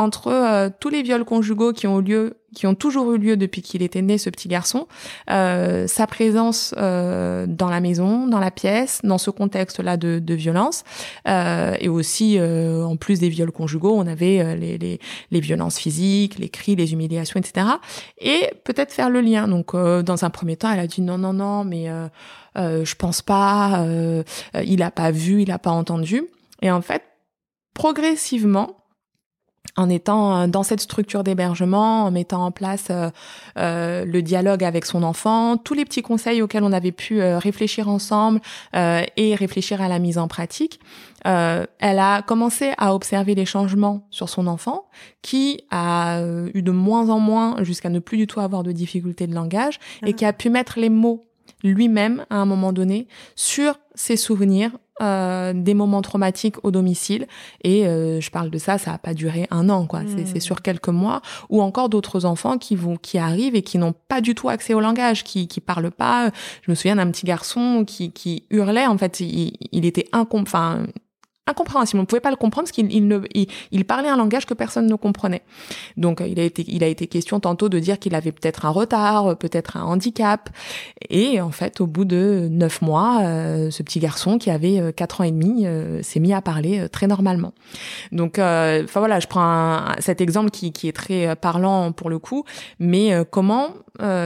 entre euh, tous les viols conjugaux qui ont eu lieu, qui ont toujours eu lieu depuis qu'il était né, ce petit garçon, euh, sa présence euh, dans la maison, dans la pièce, dans ce contexte-là de, violence, et aussi, en plus des viols conjugaux, on avait les, les, les, violences physiques, les cris, les humiliations, etc. Et peut-être faire le lien. Donc, dans un premier temps, elle a dit non, non, non, mais je pense pas, il a pas vu, il a pas entendu. Et en fait, progressivement, en étant dans cette structure d'hébergement, en mettant en place le dialogue avec son enfant, tous les petits conseils auxquels on avait pu réfléchir ensemble et réfléchir à la mise en pratique, euh, elle a commencé à observer les changements sur son enfant, qui a euh, eu de moins en moins jusqu'à ne plus du tout avoir de difficultés de langage, et ah. qui a pu mettre les mots lui-même à un moment donné sur ses souvenirs euh, des moments traumatiques au domicile. Et euh, je parle de ça ça a pas duré un an quoi. C'est hmm. sur quelques mois. Ou encore d'autres enfants qui vont qui arrivent et qui n'ont pas du tout accès au langage qui qui parlent pas. Je me souviens d'un petit garçon qui qui hurlait en fait il, il était incom enfin incompréhensible. On ne pouvait pas le comprendre parce qu'il il, il, parlait un langage que personne ne comprenait. Donc il a été, il a été question tantôt de dire qu'il avait peut-être un retard, peut-être un handicap. Et en fait, au bout de neuf mois, euh, ce petit garçon qui avait euh, quatre ans et demi euh, s'est mis à parler très normalement. Donc, enfin voilà, je prends cet exemple qui, qui est très parlant pour le coup. Mais comment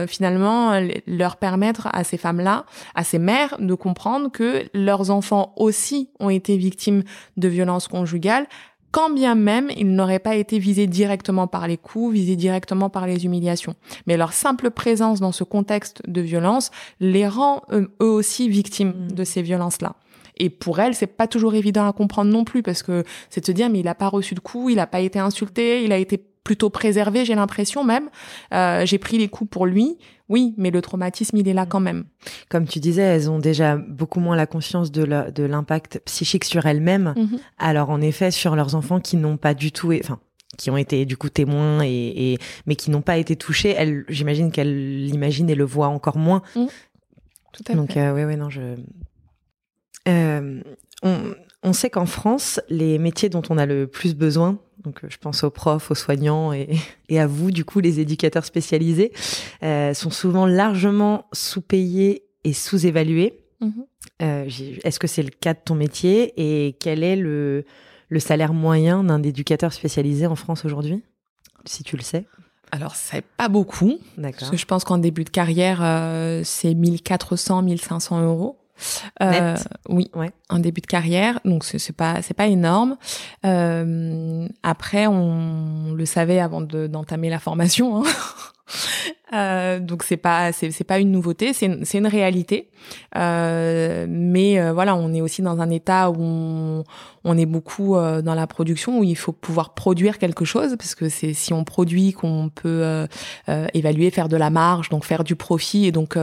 finalement leur permettre à ces femmes-là, à ces mères, de comprendre que leurs enfants aussi ont été victimes de violence conjugale, quand bien même ils n'auraient pas été visés directement par les coups, visés directement par les humiliations. Mais leur simple présence dans ce contexte de violence les rend eux, aussi victimes mm. de ces violences-là. Et pour elles, c'est pas toujours évident à comprendre non plus parce que c'est de se dire mais il a pas reçu de coups, il a pas été insulté, il a été plutôt préservé, j'ai l'impression même. Euh, j'ai pris les coups pour lui, oui, mais le traumatisme, il est là quand même. Comme tu disais, elles ont déjà beaucoup moins la conscience de l'impact psychique sur elles-mêmes. Mhm. Alors en effet, sur leurs enfants qui n'ont pas du tout, enfin, qui ont été du coup témoins et, mais qui n'ont pas été touchés, elles, j'imagine qu'elles l'imaginent et le voient encore moins. Mhm. Tout à Donc, fait. Donc euh, oui, non, je. Euh, on, on sait qu'en France, les métiers dont on a le plus besoin, donc euh, je pense aux profs, aux soignants et, [LAUGHS] à vous, du coup, les éducateurs spécialisés, euh, sont souvent largement sous-payés et sous-évalués. Mhm. Euh, est-ce que c'est le cas de ton métier et quel est le, le salaire moyen d'un éducateur spécialisé en France aujourd'hui, si tu le sais? Alors, c'est pas beaucoup. D'accord. Parce que je pense qu'en début de carrière, c'est 1400, 1500 euros. Euh, oui, ouais. un début de carrière, donc c'est pas c'est pas énorme. Euh, après, on le savait avant d'entamer la formation. Hein. Euh, donc c'est pas c'est pas une nouveauté, c'est c'est une réalité. Euh, mais euh, voilà, on est aussi dans un état où on, on est beaucoup euh, dans la production où il faut pouvoir produire quelque chose parce que c'est si on produit qu'on peut évaluer, faire de la marge, donc faire du profit et donc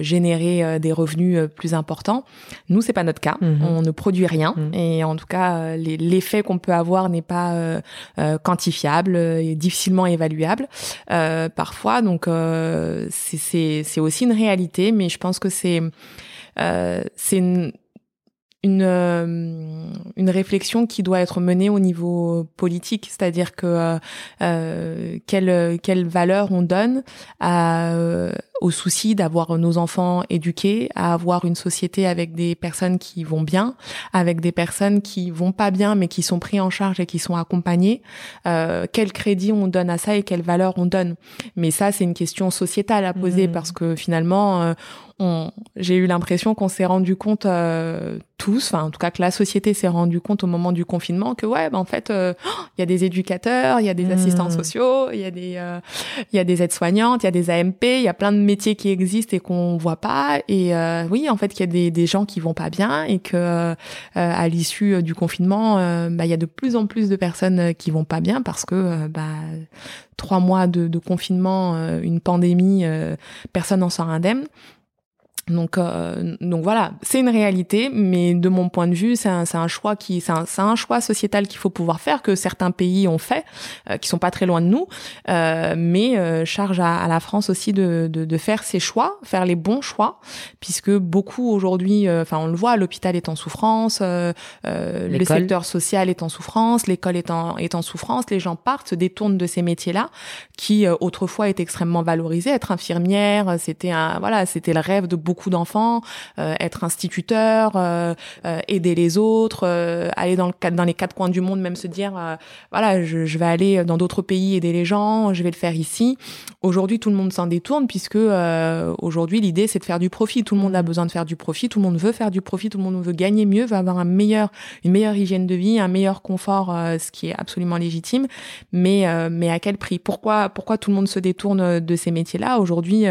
générer des revenus plus importants. Nous c'est pas notre cas, mhm. on ne produit rien mhm. et en tout cas l'effet qu'on peut avoir n'est pas quantifiable et difficilement évaluable parfois. Donc c'est aussi une réalité, mais je pense que c'est euh, c'est une, une, euh, une, réflexion qui doit être menée au niveau politique, c'est-à-dire que euh, euh quelle, quelle valeur on donne à, au souci d'avoir nos enfants éduqués, à avoir une société avec des personnes qui vont bien, avec des personnes qui vont pas bien mais qui sont pris en charge et qui sont accompagnées. Euh, quel crédit on donne à ça et quelle valeur on donne? Mais ça, c'est une question sociétale à poser mmh. parce que finalement, j'ai eu l'impression qu'on s'est rendu compte euh, tous, enfin en tout cas que la société s'est rendu compte au moment du confinement que ouais, ben en fait, euh, il y a des éducateurs, il y a des mmh. assistants sociaux, il y a des euh, il y a des aides-soignantes, il y a des AMP, il y a plein de métiers qui existent et qu'on voit pas. Et oui, en fait, qu'il y a des, des gens qui vont pas bien et que à l'issue du confinement, bah, il y a de plus en plus de personnes qui vont pas bien parce que bah trois mois de, de confinement, une pandémie, personne n'en sort indemne. Donc, euh, donc voilà, c'est une réalité, mais de mon point de vue, c'est un, un, choix qui, c'est un, un, choix sociétal qu'il faut pouvoir faire, que certains pays ont fait, euh, qui sont pas très loin de nous, euh, mais euh, charge à, à, la France aussi de, de, de, faire ses choix, faire les bons choix, puisque beaucoup aujourd'hui, euh, enfin on le voit, l'hôpital est en souffrance, le secteur social est en souffrance, l'école est en, est en souffrance, les gens partent, se détournent de ces métiers-là, qui autrefois étaient extrêmement valorisés. Être infirmière, c'était un, voilà, c'était le rêve de beaucoup beaucoup d'enfants, être instituteur, aider les autres, aller dans, le, dans les quatre coins du monde, même se dire, voilà, je, je, vais aller dans d'autres pays aider les gens, je vais le faire ici. Aujourd'hui, tout le monde s'en détourne puisque aujourd'hui, l'idée, c'est de faire du profit. Tout le monde a besoin de faire du profit, tout le monde veut faire du profit, tout le monde veut gagner mieux, veut avoir un meilleur, une meilleure hygiène de vie, un meilleur confort, ce qui est absolument légitime. Mais, mais à quel prix? Pourquoi, pourquoi tout le monde se détourne de ces métiers-là? Aujourd'hui,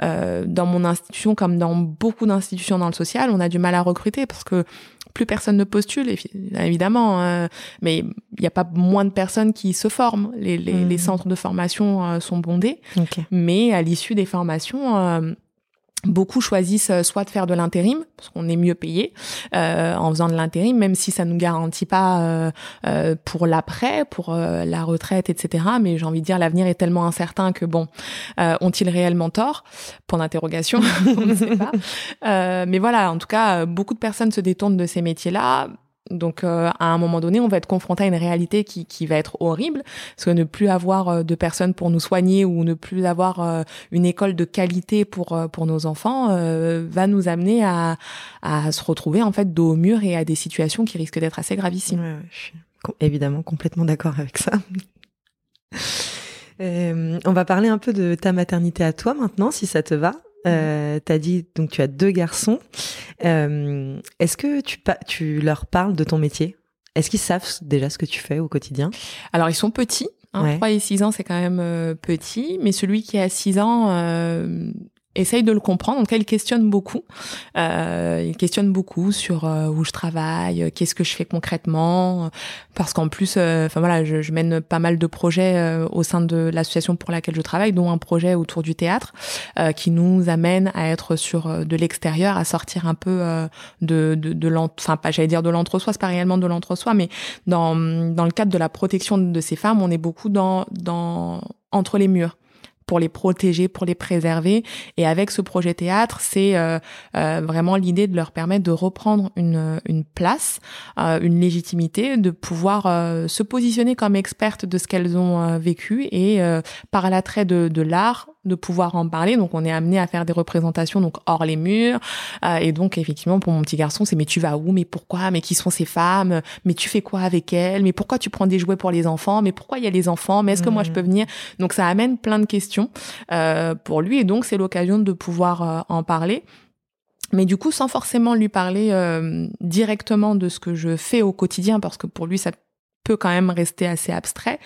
dans mon institution, comme dans beaucoup d'institutions dans le social, on a du mal à recruter parce que plus personne ne postule, évidemment, hein. mais il n'y a pas moins de personnes qui se forment. Les, les, les mmh. centres de formation euh, sont bondés, mais à l'issue des formations, euh, Beaucoup choisissent euh, soit de faire de l'intérim parce qu'on est mieux payé euh, en faisant de l'intérim, même si ça nous garantit pas euh pour l'après, pour la retraite, etc. Mais j'ai envie de dire l'avenir est tellement incertain que bon, ont-ils réellement tort? Point d'interrogation, [LAUGHS] on ne sait pas. mais voilà, en tout cas, beaucoup de personnes se détournent de ces métiers-là donc euh, à un moment donné, on va être confronté à une réalité qui, qui va être horrible, parce que ne plus avoir euh, de personnes pour nous soigner ou ne plus avoir euh, une école de qualité pour pour nos enfants va nous amener à, à se retrouver en fait dos au mur et à des situations qui risquent d'être assez gravissimes. Je suis évidemment complètement d'accord avec ça. [LAUGHS] on va parler un peu de ta maternité à toi maintenant, si ça te va. Euh, as dit donc tu as deux garçons. Euh, Est-ce que tu, tu leur parles de ton métier? Est-ce qu'ils savent déjà ce que tu fais au quotidien? Alors ils sont petits. Hein, 3 et 6 ans, c'est quand même euh, petit, mais celui qui a 6 ans, euh, essaye de le comprendre. En tout cas, il questionne beaucoup. Euh, il questionne beaucoup sur euh, où je travaille, euh, qu'est-ce que je fais concrètement, parce qu'en plus, euh, enfin voilà, je, je, mène pas mal de projets au sein de l'association pour laquelle je travaille, dont un projet autour du théâtre qui nous amène à être sur de l'extérieur, à sortir un peu de de, de enfin pas j'allais dire de l'entre-soi, c'est pas réellement de l'entre-soi, mais dans dans le cadre de la protection de ces femmes, on est beaucoup dans dans entre les murs pour les protéger, pour les préserver. Et avec ce projet théâtre, c'est euh, euh, vraiment l'idée de leur permettre de reprendre une, une place, euh, une légitimité, de pouvoir se positionner comme expertes de ce qu'elles ont vécu et par l'attrait de, de l'art de pouvoir en parler. Donc on est amené à faire des représentations donc hors les murs. Euh, et donc effectivement pour mon petit garçon c'est mais tu vas où? Mais pourquoi? Mais qui sont ces femmes? Mais tu fais quoi avec elles? Mais pourquoi tu prends des jouets pour les enfants? Mais pourquoi il y a les enfants? Mais est-ce que moi je peux mmh. venir? Donc ça amène plein de questions euh, pour lui. Et donc c'est l'occasion de pouvoir euh, en parler. Mais du coup sans forcément lui parler euh, directement de ce que je fais au quotidien parce que pour lui ça peut quand même rester assez abstrait.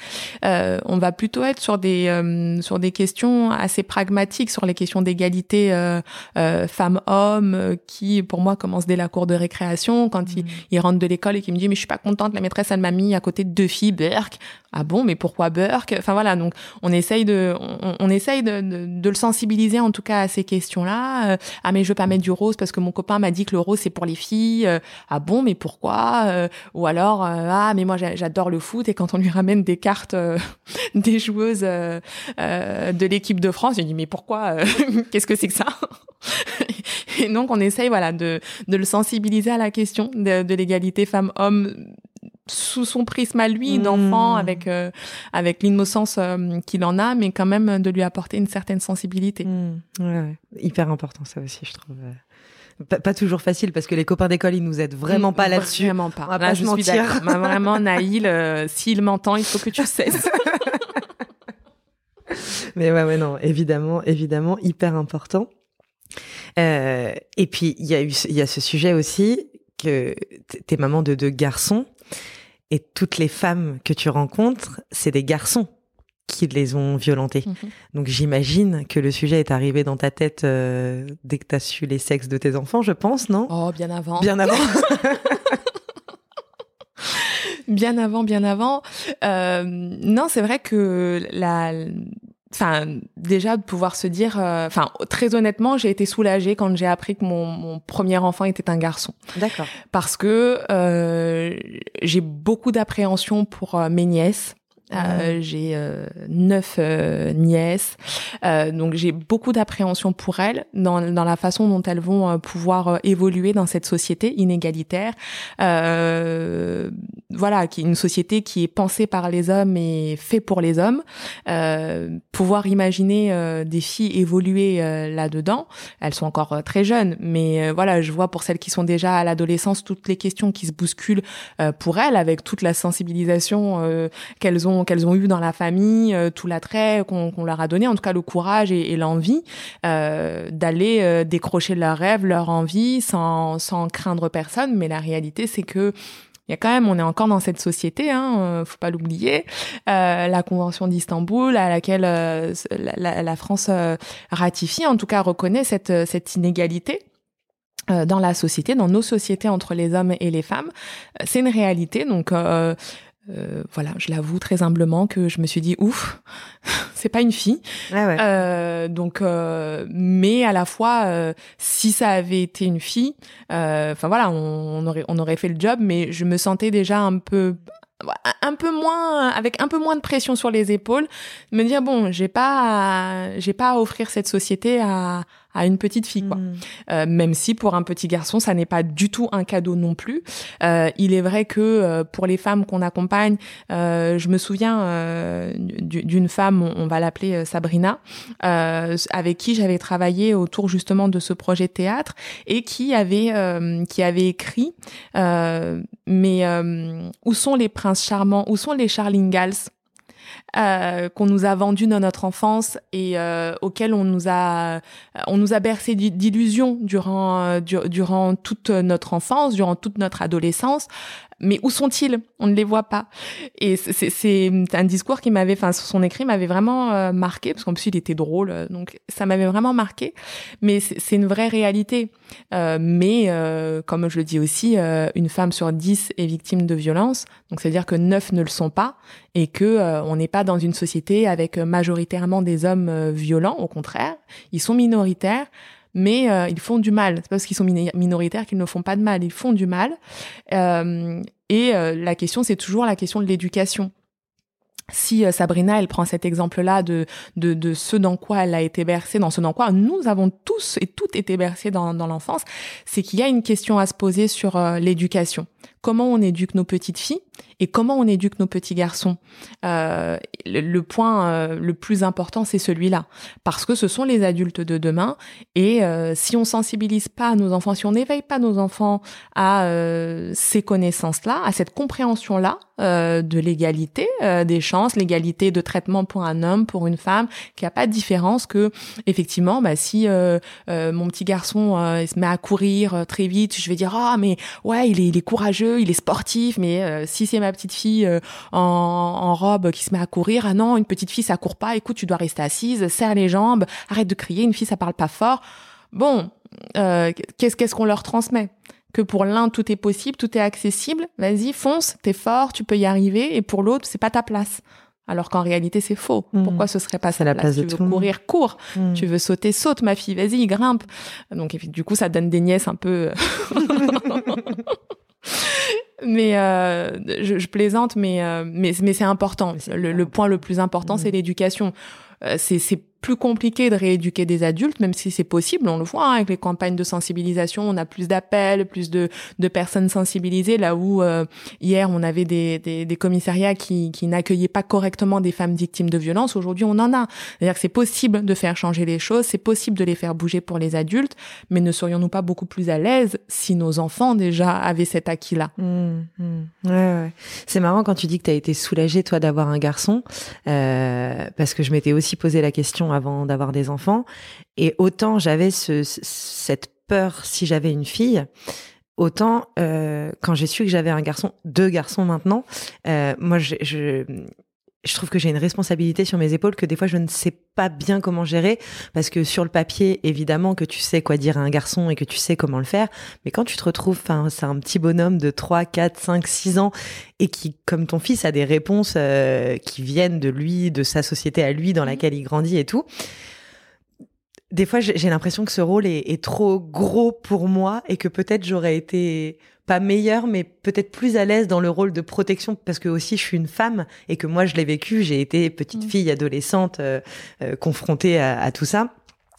Euh, on va plutôt être sur des euh, sur des questions assez pragmatiques, sur les questions d'égalité euh, euh femmes-hommes, euh, qui pour moi commence dès la cour de récréation, quand il, mmh. il, rentre de l'école et qu'il me dit mais je suis pas contente, la maîtresse elle m'a mis à côté de deux filles, Burke. Ah bon, mais pourquoi Burke? Enfin voilà, donc on essaye de on, on essaye de, de, de, le sensibiliser en tout cas à ces questions-là. ah mais je veux pas mettre du rose parce que mon copain m'a dit que le rose c'est pour les filles. ah bon, mais pourquoi? Ou alors ah mais moi j'ai j'adore le foot et quand on lui ramène des cartes euh, [LAUGHS] des joueuses euh, euh, de l'équipe de France, il dit mais pourquoi [LAUGHS] Qu'est-ce que c'est que ça? [LAUGHS] Et donc on essaye voilà de, de le sensibiliser à la question de, de l'égalité femmes-hommes sous son prisme à lui d'enfant mmh. avec avec l'innocence qu'il en a mais quand même de lui apporter une certaine sensibilité. Mmh. Ouais, ouais. Hyper important ça aussi je trouve pas, toujours facile parce que les copains d'école ils nous aident vraiment pas là-dessus. Vraiment pas. On va pas je mentir. vraiment Naïl, euh, s'il m'entend, il faut que tu cesses. [LAUGHS] Mais ouais, ouais, non, évidemment, évidemment, hyper important. Euh, et puis il y a eu, il y a ce sujet aussi que t'es maman de deux garçons et toutes les femmes que tu rencontres, c'est des garçons qui les ont violentés. Mhm. Donc j'imagine que le sujet est arrivé dans ta tête euh, dès que tu as su les sexes de tes enfants, je pense, non? Oh, bien avant. Bien avant. [LAUGHS] bien avant, bien avant. Euh, non, c'est vrai que la enfin déjà de pouvoir se dire euh, enfin très honnêtement j'ai été soulagée quand j'ai appris que mon, mon, premier enfant était un garçon d'accord parce que euh, j'ai beaucoup d'appréhension pour mes nièces Euh, j'ai euh, neuf euh, nièces, donc j'ai beaucoup d'appréhension pour elles dans, dans la façon dont elles vont pouvoir évoluer dans cette société inégalitaire. voilà, qui est une société qui est pensée par les hommes et fait pour les hommes. pouvoir imaginer des filles évoluer là-dedans. Elles sont encore très jeunes, mais voilà, je vois pour celles qui sont déjà à l'adolescence toutes les questions qui se bousculent pour elles, avec toute la sensibilisation qu'elles ont qu'elles ont eu dans la famille, euh, tout l'attrait qu'on leur a donné, en tout cas le courage et, l'envie euh, d'aller euh, décrocher leurs rêves, leur envie, sans, sans craindre personne. Mais la réalité, c'est que il y a quand même, on est encore dans cette société, hein, faut pas l'oublier, la Convention d'Istanbul à laquelle la, France ratifie, en tout cas reconnaît cette, cette inégalité dans la société, dans nos sociétés entre les hommes et les femmes. C'est une réalité, donc euh, voilà, je l'avoue très humblement que je me suis dit ouf, [LAUGHS] c'est pas une fille. Euh, donc, euh, mais à la fois, euh, si ça avait été une fille, enfin voilà, on, aurait on aurait fait le job, mais je me sentais déjà un peu un peu moins avec un peu moins de pression sur les épaules me dire bon j'ai pas j'ai pas à offrir cette société à à une petite fille, quoi. Mm. Euh, même si pour un petit garçon, ça n'est pas du tout un cadeau non plus. Euh, il est vrai que euh, pour les femmes qu'on accompagne, euh, je me souviens euh, d'une femme, on, va l'appeler Sabrina, avec qui j'avais travaillé autour justement de ce projet de théâtre et qui avait qui avait écrit mais où sont les princes charmants, où sont les Charlingals euh, qu'on nous a vendu dans notre enfance et euh, auquel on nous a on nous a bercé d'illusions durant euh, durant toute notre enfance, durant toute notre adolescence mais où sont-ils? On ne les voit pas. Et c'est un discours qui m'avait, enfin, son écrit m'avait vraiment euh, marqué, parce qu'en plus il était drôle, euh, donc ça m'avait vraiment marqué. Mais c'est une vraie réalité. Euh, mais comme je le dis aussi, une femme sur dix est victime de violence, donc c'est-à-dire que neuf ne le sont pas, et que on n'est pas dans une société avec majoritairement des hommes violents. Au contraire, ils sont minoritaires mais euh, ils font du mal. C'est parce qu'ils sont minoritaires qu'ils ne font pas de mal, ils font du mal. Euh, et euh, la question, c'est toujours la question de l'éducation. Si Sabrina, elle prend cet exemple-là de, de, de ce dans quoi elle a été bercée, dans ce dans quoi nous avons tous et toutes été bercés dans, dans l'enfance, c'est qu'il y a une question à se poser sur l'éducation. Comment on éduque nos petites filles et comment on éduque nos petits garçons. Euh, le, point euh, le plus important, c'est celui-là, parce que ce sont les adultes de demain, et euh, si on sensibilise pas nos enfants, si on n'éveille pas nos enfants à ces connaissances-là, à cette compréhension-là de l'égalité des chances, l'égalité de traitement pour un homme, pour une femme, qu'il n'y a pas de différence que, effectivement, bah, si mon petit garçon se met à courir très vite, je vais dire ah mais ouais il est, il est courageux, il est sportif, mais si ma petite fille euh, en, robe qui se met à courir. Ah non, une petite fille ça court pas. Écoute, tu dois rester assise, serre les jambes, arrête de crier. Une fille ça parle pas fort. Bon, euh, qu'est-ce qu'est-ce qu'on leur transmet? Que pour l'un tout est possible, tout est accessible. Vas-y, fonce, t'es fort, tu peux y arriver. Et pour l'autre, c'est pas ta place. Alors qu'en réalité, c'est faux. Hmm. Pourquoi ce serait pas ça la place, Tu veux courir, cours. Hmm. Tu veux sauter, saute, ma fille. Vas-y, grimpe. Donc, du coup, ça donne des nièces un peu. [LAUGHS] [LAUGHS] mais euh, je, je, plaisante, mais euh, mais, mais c'est important. Le, le, point le plus important, c'est mmh. l'éducation. Euh, c'est plus compliqué de rééduquer des adultes, même si c'est possible. On le voit hein, avec les campagnes de sensibilisation, on a plus d'appels, plus de, de, personnes sensibilisées. Là où euh, hier on avait des, des, des commissariats qui, qui n'accueillaient pas correctement des femmes victimes de violences, aujourd'hui on en a. C'est-à-dire que c'est possible de faire changer les choses, c'est possible de les faire bouger pour les adultes, mais ne serions-nous pas beaucoup plus à l'aise si nos enfants déjà avaient cet acquis-là? Mmh, mmh. Ouais. C'est marrant quand tu dis que tu as été soulagée toi d'avoir un garçon, euh, parce que je m'étais aussi posé la question avant d'avoir des enfants. Et autant j'avais ce, cette peur si j'avais une fille, autant euh, quand j'ai su que j'avais un garçon, deux garçons maintenant, euh, moi je, je trouve que j'ai une responsabilité sur mes épaules que des fois je ne sais pas bien comment gérer. Parce que sur le papier évidemment que tu sais quoi dire à un garçon et que tu sais comment le faire. Mais quand tu te retrouves enfin c'est un petit bonhomme de 3 4 5 6 ans et qui comme ton fils a des réponses euh, qui viennent de lui de sa société à lui dans laquelle il grandit et tout des fois, j'ai l'impression que ce rôle est, est, trop gros pour moi et que peut-être j'aurais été pas meilleure, mais peut-être plus à l'aise dans le rôle de protection parce que aussi je suis une femme et que moi je l'ai vécu. J'ai été petite mmh. fille, adolescente, euh, euh, confrontée à, à, tout ça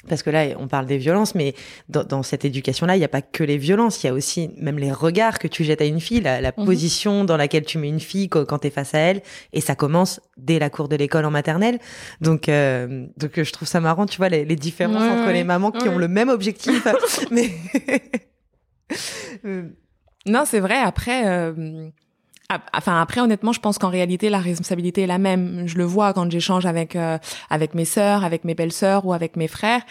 parce que là, on parle des violences, mais dans, cette éducation-là, il n'y a pas que les violences, il y a aussi même les regards que tu jettes à une fille, la, mhm. position dans laquelle tu mets une fille quand, tu es face à elle, et ça commence dès la cour de l'école en maternelle. Donc, euh, donc je trouve ça marrant, tu vois, les, différences entre les mamans qui ont le même objectif, [LAUGHS] mais... Euh. non, c'est vrai. Après, euh, Enfin après honnêtement je pense qu'en réalité la responsabilité est la même. Je le vois quand j'échange avec euh, avec mes sœurs, avec mes belles-sœurs ou avec mes frères.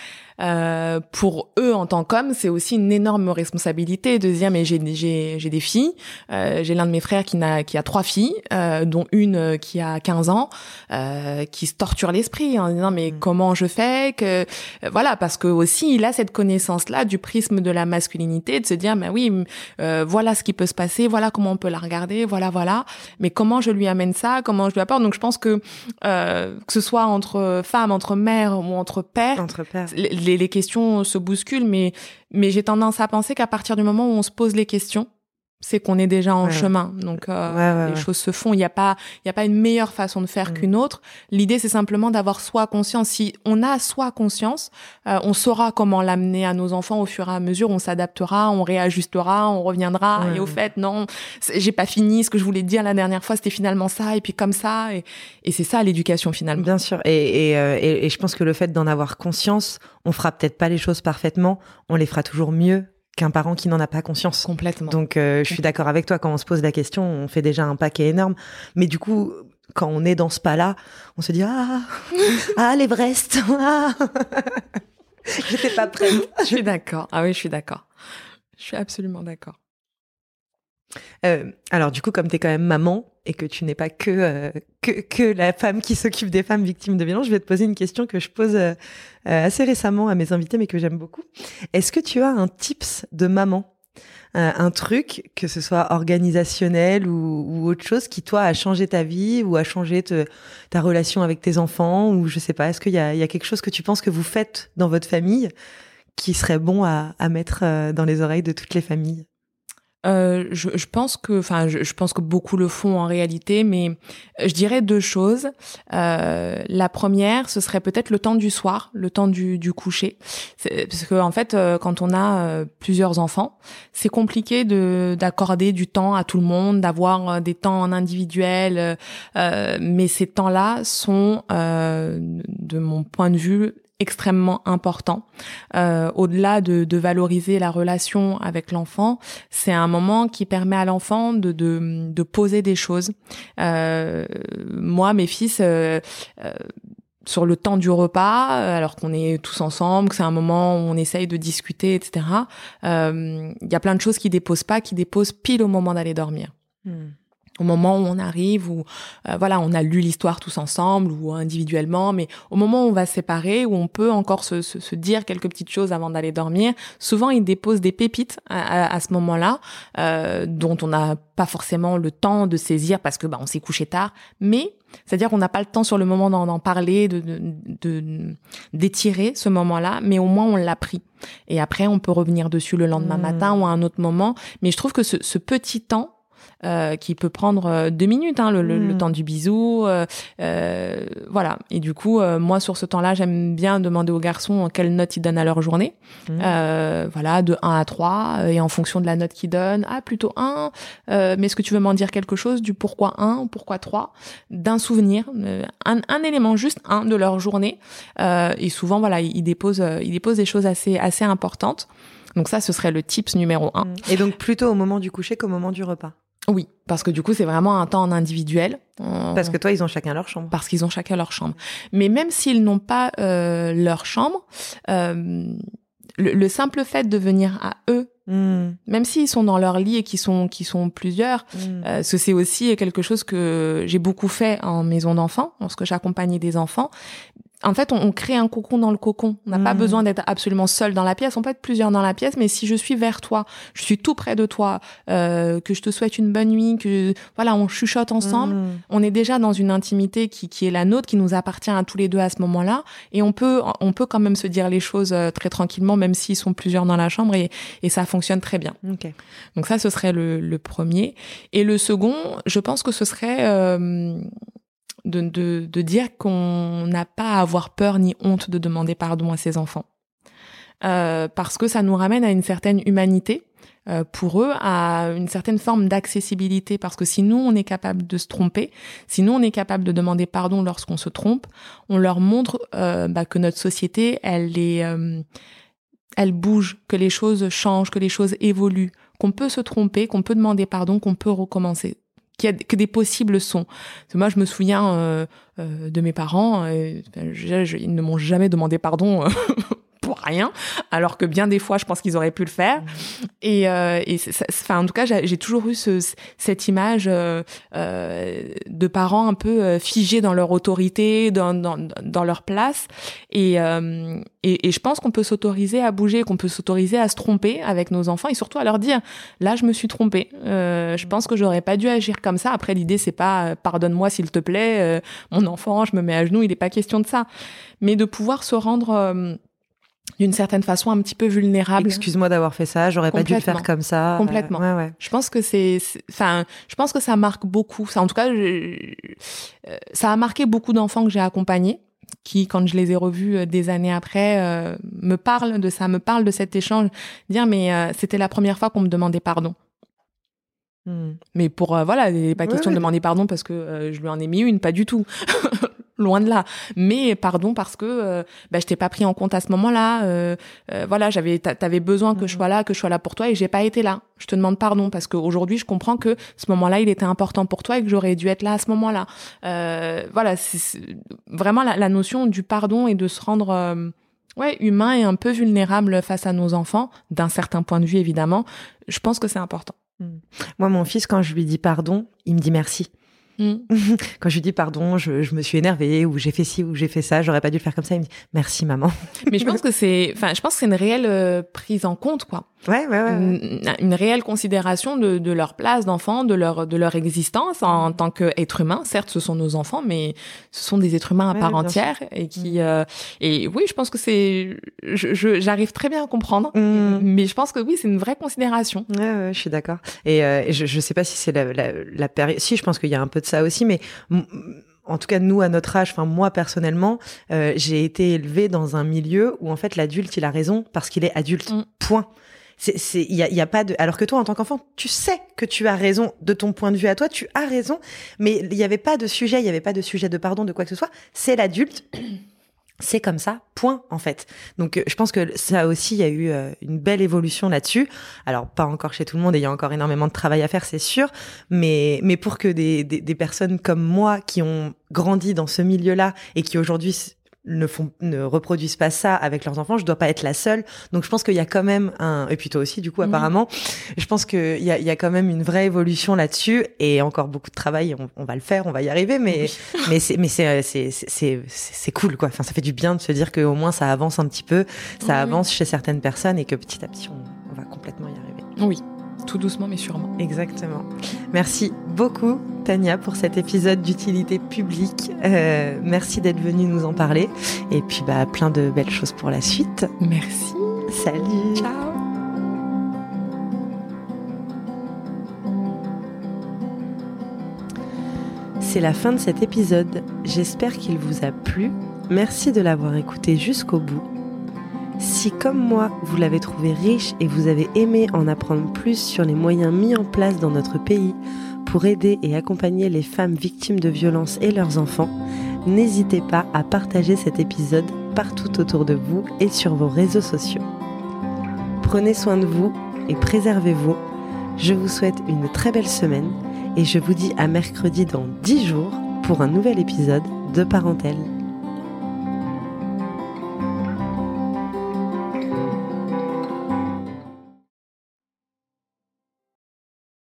Euh, pour eux en tant qu'hommes, c'est aussi une énorme responsabilité de dire mais j'ai j'ai j'ai des filles, euh, j'ai l'un de mes frères qui n'a qui a trois filles, euh, dont une euh, qui a 15 ans, euh, qui se torture l'esprit en disant mais mm. comment je fais que voilà parce que aussi il a cette connaissance là du prisme de la masculinité de se dire mais oui voilà ce qui peut se passer, voilà comment on peut la regarder, voilà voilà, mais comment je lui amène ça, comment je lui apporte? Donc je pense que que ce soit entre femmes, entre mères ou entre pères, entre pères. les, questions se bousculent, mais, mais j'ai tendance à penser qu'à partir du moment où on se pose les questions, c'est qu'on est déjà en chemin. Donc euh, les choses se font. Il n'y a pas, il y a pas une meilleure façon de faire mm. qu'une autre. L'idée, c'est simplement d'avoir soi conscience. Si on a soi conscience, euh, on saura comment l'amener à nos enfants au fur et à mesure. On s'adaptera, on réajustera, on reviendra. Et au fait, non, j'ai pas fini. Ce que je voulais dire la dernière fois, c'était finalement ça. Et puis comme ça. Et, et c'est ça l'éducation finalement. Bien sûr. Et, et, euh, et, et je pense que le fait d'en avoir conscience, on fera peut-être pas les choses parfaitement, on les fera toujours mieux qu'un parent qui n'en a pas conscience. Complètement. Donc, euh, je suis d'accord avec toi. Quand on se pose la question, on fait déjà un paquet énorme. Mais du coup, quand on est dans ce pas-là, on se dit ah [LAUGHS] ah l'Everest. Ah. [LAUGHS] J'étais pas prête. [LAUGHS] je suis d'accord. Ah oui, je suis d'accord. Je suis absolument d'accord. Euh, alors du coup, comme tu es quand même maman et que tu n'es pas que, euh, que, que la femme qui s'occupe des femmes victimes de violence, je vais te poser une question que je pose euh, assez récemment à mes invités, mais que j'aime beaucoup. Est-ce que tu as un tips de maman? Un truc, que ce soit organisationnel ou, ou, autre chose, qui toi a changé ta vie ou a changé ta relation avec tes enfants ou je sais pas. Est-ce qu'il y y a quelque chose que tu penses que vous faites dans votre famille qui serait bon à, à mettre dans les oreilles de toutes les familles? Euh, je, je, pense que, enfin, je, je, pense que beaucoup le font en réalité, mais je dirais deux choses. Euh, la première, ce serait peut-être le temps du soir, le temps du, du coucher, parce que en fait, euh, quand on a euh, plusieurs enfants, c'est compliqué de d'accorder du temps à tout le monde, d'avoir des temps en individuel, mais ces temps-là sont, de mon point de vue, extrêmement important. Euh, Au-delà de, de, valoriser la relation avec l'enfant, c'est un moment qui permet à l'enfant de, de, de, poser des choses. Euh, moi, mes fils, euh, euh sur le temps du repas, alors qu'on est tous ensemble, que c'est un moment où on essaye de discuter, etc. Euh, il y a plein de choses qui déposent pas, qui déposent pile au moment d'aller dormir. Hmm au moment où on arrive, où euh, voilà, on a lu l'histoire tous ensemble ou individuellement, mais au moment où on va se séparer, où on peut encore se, se, se dire quelques petites choses avant d'aller dormir, souvent ils déposent des pépites à, à, ce moment-là, euh, dont on n'a pas forcément le temps de saisir parce que bah, on s'est couché tard, mais c'est-à-dire qu'on n'a pas le temps sur le moment d'en parler, de d'étirer de, ce moment-là, mais au moins on l'a pris. Et après, on peut revenir dessus le lendemain mmh. matin ou à un autre moment. Mais je trouve que ce, ce petit temps euh, qui peut prendre euh, deux minutes, hein, le, le, hmm. temps du bisou, euh, euh, voilà. Et du coup, euh, moi sur ce temps-là, j'aime bien demander aux garçons quelle note ils donnent à leur journée, hmm. voilà, de 1 à 3, et en fonction de la note qu'ils donnent, ah plutôt 1, mais est-ce que tu veux m'en dire quelque chose du pourquoi 1 ou pourquoi 3, d'un souvenir, un, un, élément juste un de leur journée, et souvent voilà, ils déposent, ils déposent des choses assez assez importantes. Donc ça, ce serait le tips numéro un. Hmm. Et donc plutôt au moment du coucher qu'au moment du repas. Oui, parce que du coup, c'est vraiment un temps en individuel. Parce que toi, ils ont chacun leur chambre. Parce qu'ils ont chacun leur chambre. Mais même s'ils n'ont pas euh, leur chambre, euh, le, simple fait de venir à eux, hmm. même s'ils sont dans leur lit et qui sont qui sont plusieurs, hmm. euh, ce c'est aussi quelque chose que j'ai beaucoup fait en maison d'enfants, lorsque j'accompagnais des enfants en fait, on, crée un cocon dans le cocon. On n'a pas mmh. besoin d'être absolument seul dans la pièce. On peut être plusieurs dans la pièce, mais si je suis vers toi, je suis tout près de toi, euh, que je te souhaite une bonne nuit, que voilà, on chuchote ensemble, mmh. on est déjà dans une intimité qui, qui est la nôtre, qui nous appartient à tous les deux à ce moment-là, et on peut, on peut quand même se dire les choses euh, très tranquillement, même s'ils sont plusieurs dans la chambre, et, et ça fonctionne très bien. Donc ça, ce serait le, le, premier. Et le second, je pense que ce serait euh, de, de, de dire qu'on n'a pas à avoir peur ni honte de demander pardon à ses enfants. Euh, parce que ça nous ramène à une certaine humanité euh, pour eux, à une certaine forme d'accessibilité. Parce que si nous, on est capable de se tromper, si nous, on est capable de demander pardon lorsqu'on se trompe, on leur montre euh, bah, que notre société, elle est... Euh, elle bouge, que les choses changent, que les choses évoluent, qu'on peut se tromper, qu'on peut demander pardon, qu'on peut recommencer y a que des possibles sons. moi, je me souviens euh, euh, de mes parents, euh, ils ne m'ont jamais demandé pardon pour rien, alors que bien des fois, je pense qu'ils auraient pu le faire. Mmh. Et, euh, et enfin, en tout cas, j'ai toujours eu ce, cette image euh, euh, de parents un peu euh, figés dans leur autorité, dans, dans, dans leur place. Et, euh, et, et, je pense qu'on peut s'autoriser à bouger, qu'on peut s'autoriser à se tromper avec nos enfants et surtout à leur dire là, je me suis trompée. Euh, je pense que j'aurais pas dû agir comme ça. Après, l'idée, c'est pas pardonne-moi s'il te plaît, mon enfant, je me mets à genoux. Il n'est pas question de ça, mais de pouvoir se rendre d'une certaine façon un petit peu vulnérable. Excuse-moi d'avoir fait ça, j'aurais pas dû le faire comme ça. Complètement. ouais, ouais. Je pense que c'est, enfin, je pense que ça marque beaucoup. Ça, en tout cas, euh, ça a marqué beaucoup d'enfants que j'ai accompagnés, qui, quand je les ai revus euh, des années après, euh, me parlent de ça, me parlent de cet échange, dire mais c'était la première fois qu'on me demandait pardon. Hmm. Mais pour voilà, il n'est pas question de demander pardon parce que je lui en ai mis une, pas du tout. [LAUGHS] loin de là. Mais pardon parce que euh, bah, je t'ai pas pris en compte à ce moment-là. Euh, euh, voilà, j'avais, t'avais besoin que je mhm. sois là, que je sois là pour toi et j'ai pas été là. Je te demande pardon parce qu'aujourd'hui je comprends que ce moment-là il était important pour toi et que j'aurais dû être là à ce moment-là. voilà, c'est, vraiment la, la, notion du pardon et de se rendre ouais humain et un peu vulnérable face à nos enfants, d'un certain point de vue évidemment. Je pense que c'est important. Hmm. Moi, mon fils, quand je lui dis pardon, il me dit merci. Mm. [LAUGHS] Quand je lui dis pardon, je, je me suis énervée ou j'ai fait ci ou j'ai fait ça, j'aurais pas dû le faire comme ça. Il me dit merci maman. Mais je pense que c'est, enfin, je pense que c'est une réelle euh, prise en compte, quoi. Ouais, ouais, ouais. Une, réelle considération de, de leur place d'enfant, de leur de leur existence en, tant qu'être humain. Certes, ce sont nos enfants, mais ce sont des êtres humains à part entière et qui mm. euh, et oui, je pense que c'est, j'arrive très bien à comprendre. Mm. Mais je pense que oui, c'est une vraie considération. Ouais, ouais, je suis d'accord. Et, euh, je, je sais pas si c'est la, la, la période. Si, je pense qu'il y a un peu de ça aussi, mais en tout cas nous à notre âge, enfin moi personnellement, euh, j'ai été élevée dans un milieu où en fait l'adulte il a raison parce qu'il est adulte. Mm. Point. C'est il y a, y a pas de alors que toi en tant qu'enfant tu sais que tu as raison de ton point de vue à toi tu as raison mais il y avait pas de sujet il y avait pas de sujet de pardon de quoi que ce soit c'est l'adulte [CLEARS THROAT] c'est comme ça, point en fait. Donc euh, je pense que ça aussi, il y a eu euh, une belle évolution là-dessus. Alors pas encore chez tout le monde, et il y a encore énormément de travail à faire, c'est sûr. Mais mais pour que des, des, des personnes comme moi qui ont grandi dans ce milieu-là et qui aujourd'hui ne font ne reproduisent pas ça avec leurs enfants je dois pas être la seule. Donc je pense qu'il y a quand même un et puis toi aussi du coup apparemment je pense qu'il y a, il y a quand même une vraie évolution là-dessus et encore beaucoup de travail on, on va le faire on va y arriver mais [LAUGHS] mais c'est mais c'est c'est c'est c'est cool quoi. Enfin ça fait du bien de se dire que au moins ça avance un petit peu ça avance chez certaines personnes et que petit à petit on, on va complètement y arriver. Oui tout doucement mais sûrement. Exactement. Merci beaucoup Tania pour cet épisode d'utilité publique. Euh, merci d'être venue nous en parler et puis bah plein de belles choses pour la suite. Merci. Salut. Ciao. C'est la fin de cet épisode. J'espère qu'il vous a plu. Merci de l'avoir écouté jusqu'au bout. Si comme moi, vous l'avez trouvé riche et vous avez aimé en apprendre plus sur les moyens mis en place dans notre pays pour aider et accompagner les femmes victimes de violences et leurs enfants, n'hésitez pas à partager cet épisode partout autour de vous et sur vos réseaux sociaux. Prenez soin de vous et préservez-vous. Je vous souhaite une très belle semaine et je vous dis à mercredi dans 10 jours pour un nouvel épisode de Parentèle.